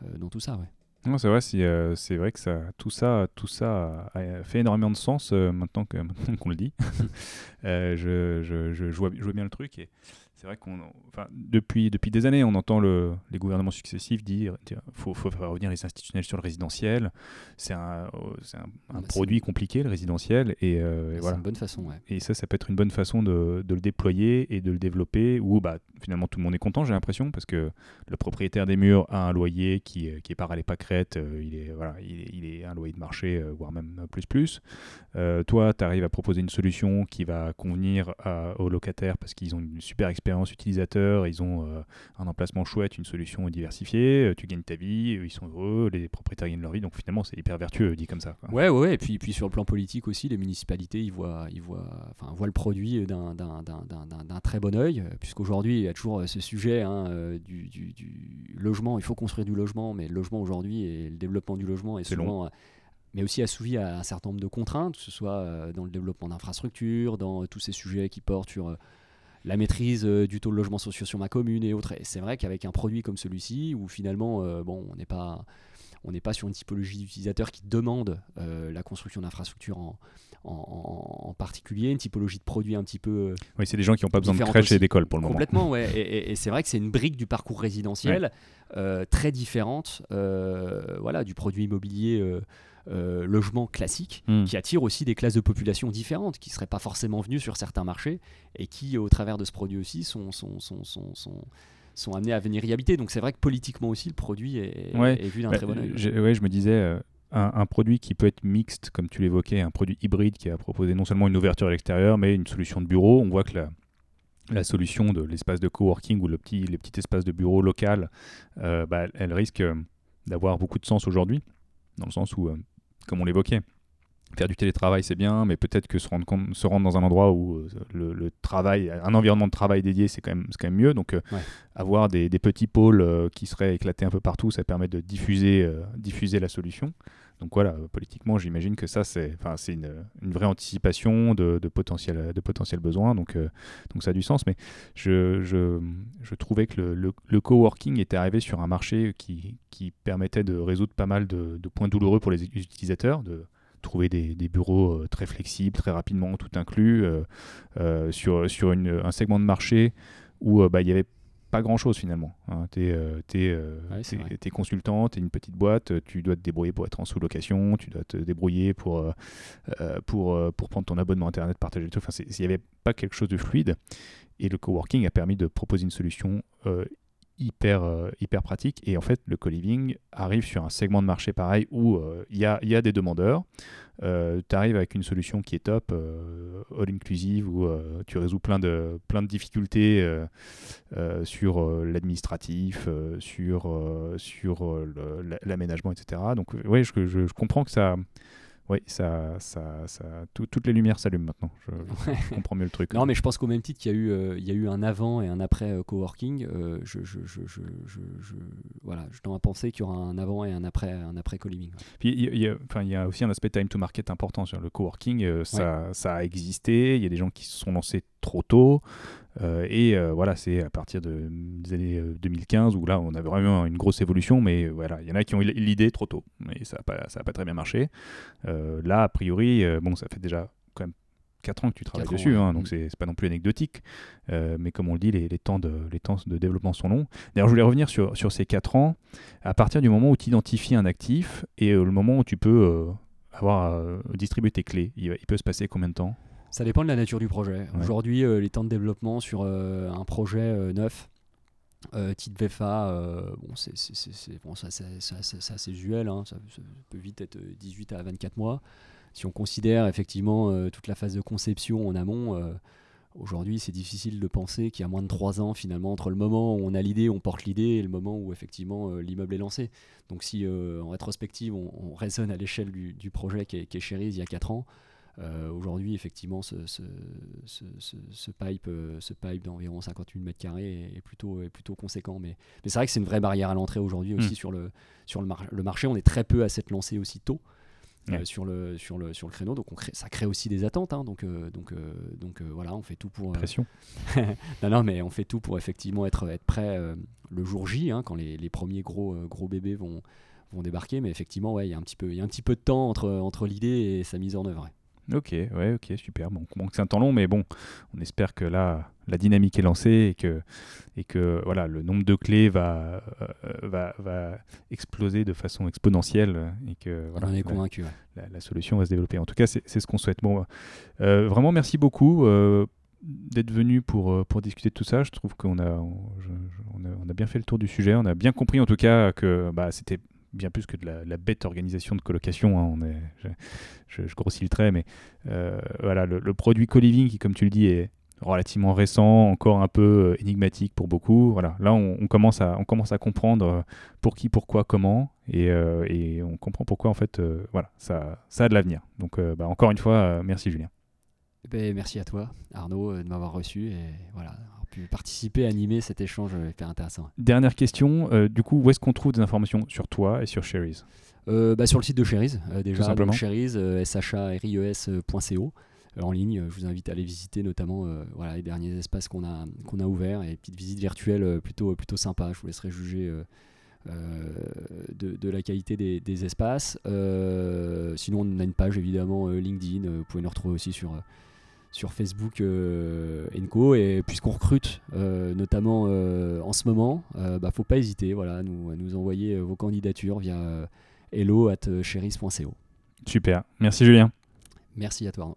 euh, dans tout ça. Ouais. Non, c'est vrai, euh, c'est vrai que ça, tout ça, tout ça a fait énormément de sens euh, maintenant qu'on le dit. je, je, je, vois, je, vois, bien le truc et c'est vrai qu'on, enfin, depuis, depuis des années, on entend le, les gouvernements successifs dire qu'il faut, faut, faire revenir les institutionnels sur le résidentiel. C'est un, un, un bah, produit compliqué, le résidentiel. Et, euh, voilà. C'est une bonne façon, ouais. Et ça, ça peut être une bonne façon de, de le déployer et de le développer, où bah, finalement tout le monde est content, j'ai l'impression, parce que le propriétaire des murs a un loyer qui, qui est pas à pâquerettes, euh, il, est, voilà, il, est, il est un loyer de marché, euh, voire même plus plus. toi, tu arrives à proposer une solution qui va convenir aux locataires parce qu'ils ont une super expérience utilisateur, ils ont euh, un emplacement chouette, une solution diversifiée, euh, tu gagnes ta vie, ils sont heureux, les propriétaires gagnent leur vie, donc finalement c'est hyper vertueux dit comme ça. Ouais, ouais, et puis, puis sur le plan politique aussi, les municipalités ils voient, ils voient, enfin, voient le produit d'un très bon oeil, puisqu'aujourd'hui il y a toujours ce sujet hein, du, du, du, logement, il faut construire du logement, mais le logement aujourd'hui et le développement du logement est, souvent mais aussi assouvi à un certain nombre de contraintes, que ce soit dans le développement d'infrastructures, dans tous ces sujets qui portent sur la maîtrise euh, du taux de logement social sur ma commune et autres. Et c'est vrai qu'avec un produit comme celui-ci, où finalement, euh, bon, on n'est pas on n'est pas sur une typologie d'utilisateur qui demande euh, la construction d'infrastructures en, en, particulier, une typologie de produit un petit peu. oui, c'est des gens qui n'ont pas besoin de crèche et d'école pour le moment. Complètement, ouais. Et, c'est vrai que c'est une brique du parcours résidentiel très différente voilà, du produit immobilier euh, logement classique hmm. qui attire aussi des classes de population différentes qui ne seraient pas forcément venues sur certains marchés et qui, au travers de ce produit aussi, sont, sont, sont, sont, sont amenés à venir y habiter. Donc c'est vrai que politiquement aussi, le produit est, vu d'un bah, très bon oeil. Oui, je me disais, euh, un, produit qui peut être mixte, comme tu l'évoquais, un produit hybride qui a proposé non seulement une ouverture à l'extérieur, mais une solution de bureau. On voit que la, la solution de l'espace de coworking ou le petit, les petits espaces de bureau local, euh, bah, elle risque d'avoir beaucoup de sens aujourd'hui, dans le sens où comme on l'évoquait. Faire du télétravail, c'est bien, mais peut-être que se rendre, se rendre dans un endroit où euh, le, travail, un environnement de travail dédié, c'est quand même, quand même mieux. Donc, euh, avoir des, petits pôles euh, qui seraient éclatés un peu partout, ça permet de diffuser, diffuser la solution. Donc voilà, politiquement, j'imagine que ça, c'est une, une vraie anticipation de, de, potentiels de potentiel besoins. Donc, donc ça a du sens. Mais je, je, je trouvais que le, le, le, coworking était arrivé sur un marché qui, qui permettait de résoudre pas mal de, de points douloureux pour les utilisateurs, de trouver des, bureaux très flexibles, très rapidement, tout inclus, sur, sur un segment de marché où bah, il y avait pas grand chose finalement. Hein. Tu es, es, consultant, tu es une petite boîte, tu dois te débrouiller pour être en sous-location, tu dois te débrouiller pour, euh, euh, pour, euh, pour prendre ton abonnement internet, partager le truc. Enfin, il n'y avait pas quelque chose de fluide. Et le coworking a permis de proposer une solution hyper, euh, hyper pratique. Et en fait, le co-living arrive sur un segment de marché pareil où euh, il y, a, y, a, des demandeurs. Euh, tu arrives avec une solution qui est top, all inclusive, où tu résous plein de, plein de difficultés sur l'administratif, sur, sur l'aménagement, etc. Donc, oui, je, je, comprends que ça oui, ça, ça, ça toutes les lumières s'allument maintenant. Je, comprends mieux le truc. Non, mais je pense qu'au même titre qu'il y, a eu, euh, il y a eu un avant et un après euh, coworking, euh, je, je, je, voilà, je dois penser qu'il y aura un avant et un après, un après co-living. Puis il y, a, enfin, il y a aussi un aspect time to market important sur le coworking. ça, ça a existé. Il y a des gens qui se sont lancés trop tôt. Euh, et euh, voilà, c'est à partir de, des années 2015 où là, on avait vraiment une grosse évolution, mais voilà, il y en a qui ont eu l'idée trop tôt, mais ça n'a pas, ça pas très bien marché. Euh, là, a priori, bon, ça fait déjà quand même 4 ans que tu travailles dessus, hein, donc mm. c'est pas non plus anecdotique, mais comme on le dit, les, les, temps de, les temps de développement sont longs. D'ailleurs, je voulais revenir sur, sur ces 4 ans, à partir du moment où tu identifies un actif et le moment où tu peux avoir distribué tes clés, il, il peut se passer combien de temps? Ça dépend de la nature du projet. Aujourd'hui, euh, les temps de développement sur euh, un projet euh, neuf, type VFA, bon, c'est bon, assez usuel, hein. ça, peut vite être 18 à 24 mois. Si on considère effectivement toute la phase de conception en amont, aujourd'hui c'est difficile de penser qu'il y a moins de 3 ans finalement entre le moment où on a l'idée, on porte l'idée et le moment où effectivement l'immeuble est lancé. Donc si en rétrospective on, raisonne à l'échelle du, projet qui est, qui est il y a 4 ans, euh, aujourd'hui, effectivement, ce, ce, ce, pipe, euh, ce pipe d'environ 58 mètres carrés est, plutôt, est plutôt conséquent. Mais, mais c'est vrai que c'est une vraie barrière à l'entrée aujourd'hui aussi hmm. sur, le, sur le, le, marché. On est très peu à s'être lancé aussi tôt. Euh, sur, le, sur, le, sur le créneau. Donc on crée, ça crée aussi des attentes. Hein. donc donc, donc voilà, on fait tout pour. Pression. non, non, mais on fait tout pour effectivement être, être prêt le jour J, hein, quand les, les, premiers gros, gros bébés vont, vont débarquer. Mais effectivement, ouais, il y, a un petit peu, y a un petit peu de temps entre, entre l'idée et sa mise en œuvre. Ok, ouais, ok, super. Bon, c'est un temps long, mais bon, on espère que là, la dynamique est lancée et que, et que voilà, le nombre de clés va, euh, va, va exploser de façon exponentielle et que voilà, on est convaincu. La, solution va se développer. En tout cas, c'est ce qu'on souhaite. Bon, euh, vraiment, merci beaucoup. Euh, d'être venu pour, pour discuter de tout ça. Je trouve qu'on a, on, a, on a bien fait le tour du sujet. On a bien compris en tout cas que bah, c'était bien plus que de la, bête organisation de colocation. Hein, on est, je, grossis le trait, mais euh, voilà, le, produit co-living qui, comme tu le dis, est relativement récent, encore un peu euh, énigmatique pour beaucoup. Voilà, là, on, commence à, on commence à comprendre euh, pour qui, pourquoi, comment, et, on comprend pourquoi en fait, voilà, ça, ça a de l'avenir. Donc, bah, encore une fois, merci Julien. Eh ben, merci à toi, Arnaud, de m'avoir reçu. Et voilà, pu participer, animer cet échange hyper intéressant. Dernière question, euh, du coup, où est-ce qu'on trouve des informations sur toi et sur Sherry's euh, bah, Sur le site de Sherry's, euh, déjà, simplement. Sherry's, e s.co en ligne. Je vous invite à aller visiter notamment voilà, les derniers espaces qu'on a, qu'on a ouverts et petites visites virtuelles plutôt, plutôt sympas. Je vous laisserai juger de, de, la qualité des, des espaces. sinon, on a une page évidemment LinkedIn. vous pouvez nous retrouver aussi sur sur Facebook euh, Enco et puisqu'on recrute euh, notamment euh, en ce moment, bah, faut pas hésiter voilà, à, nous, nous envoyer vos candidatures via hello at cheris.co. Super, merci Julien. Merci à toi.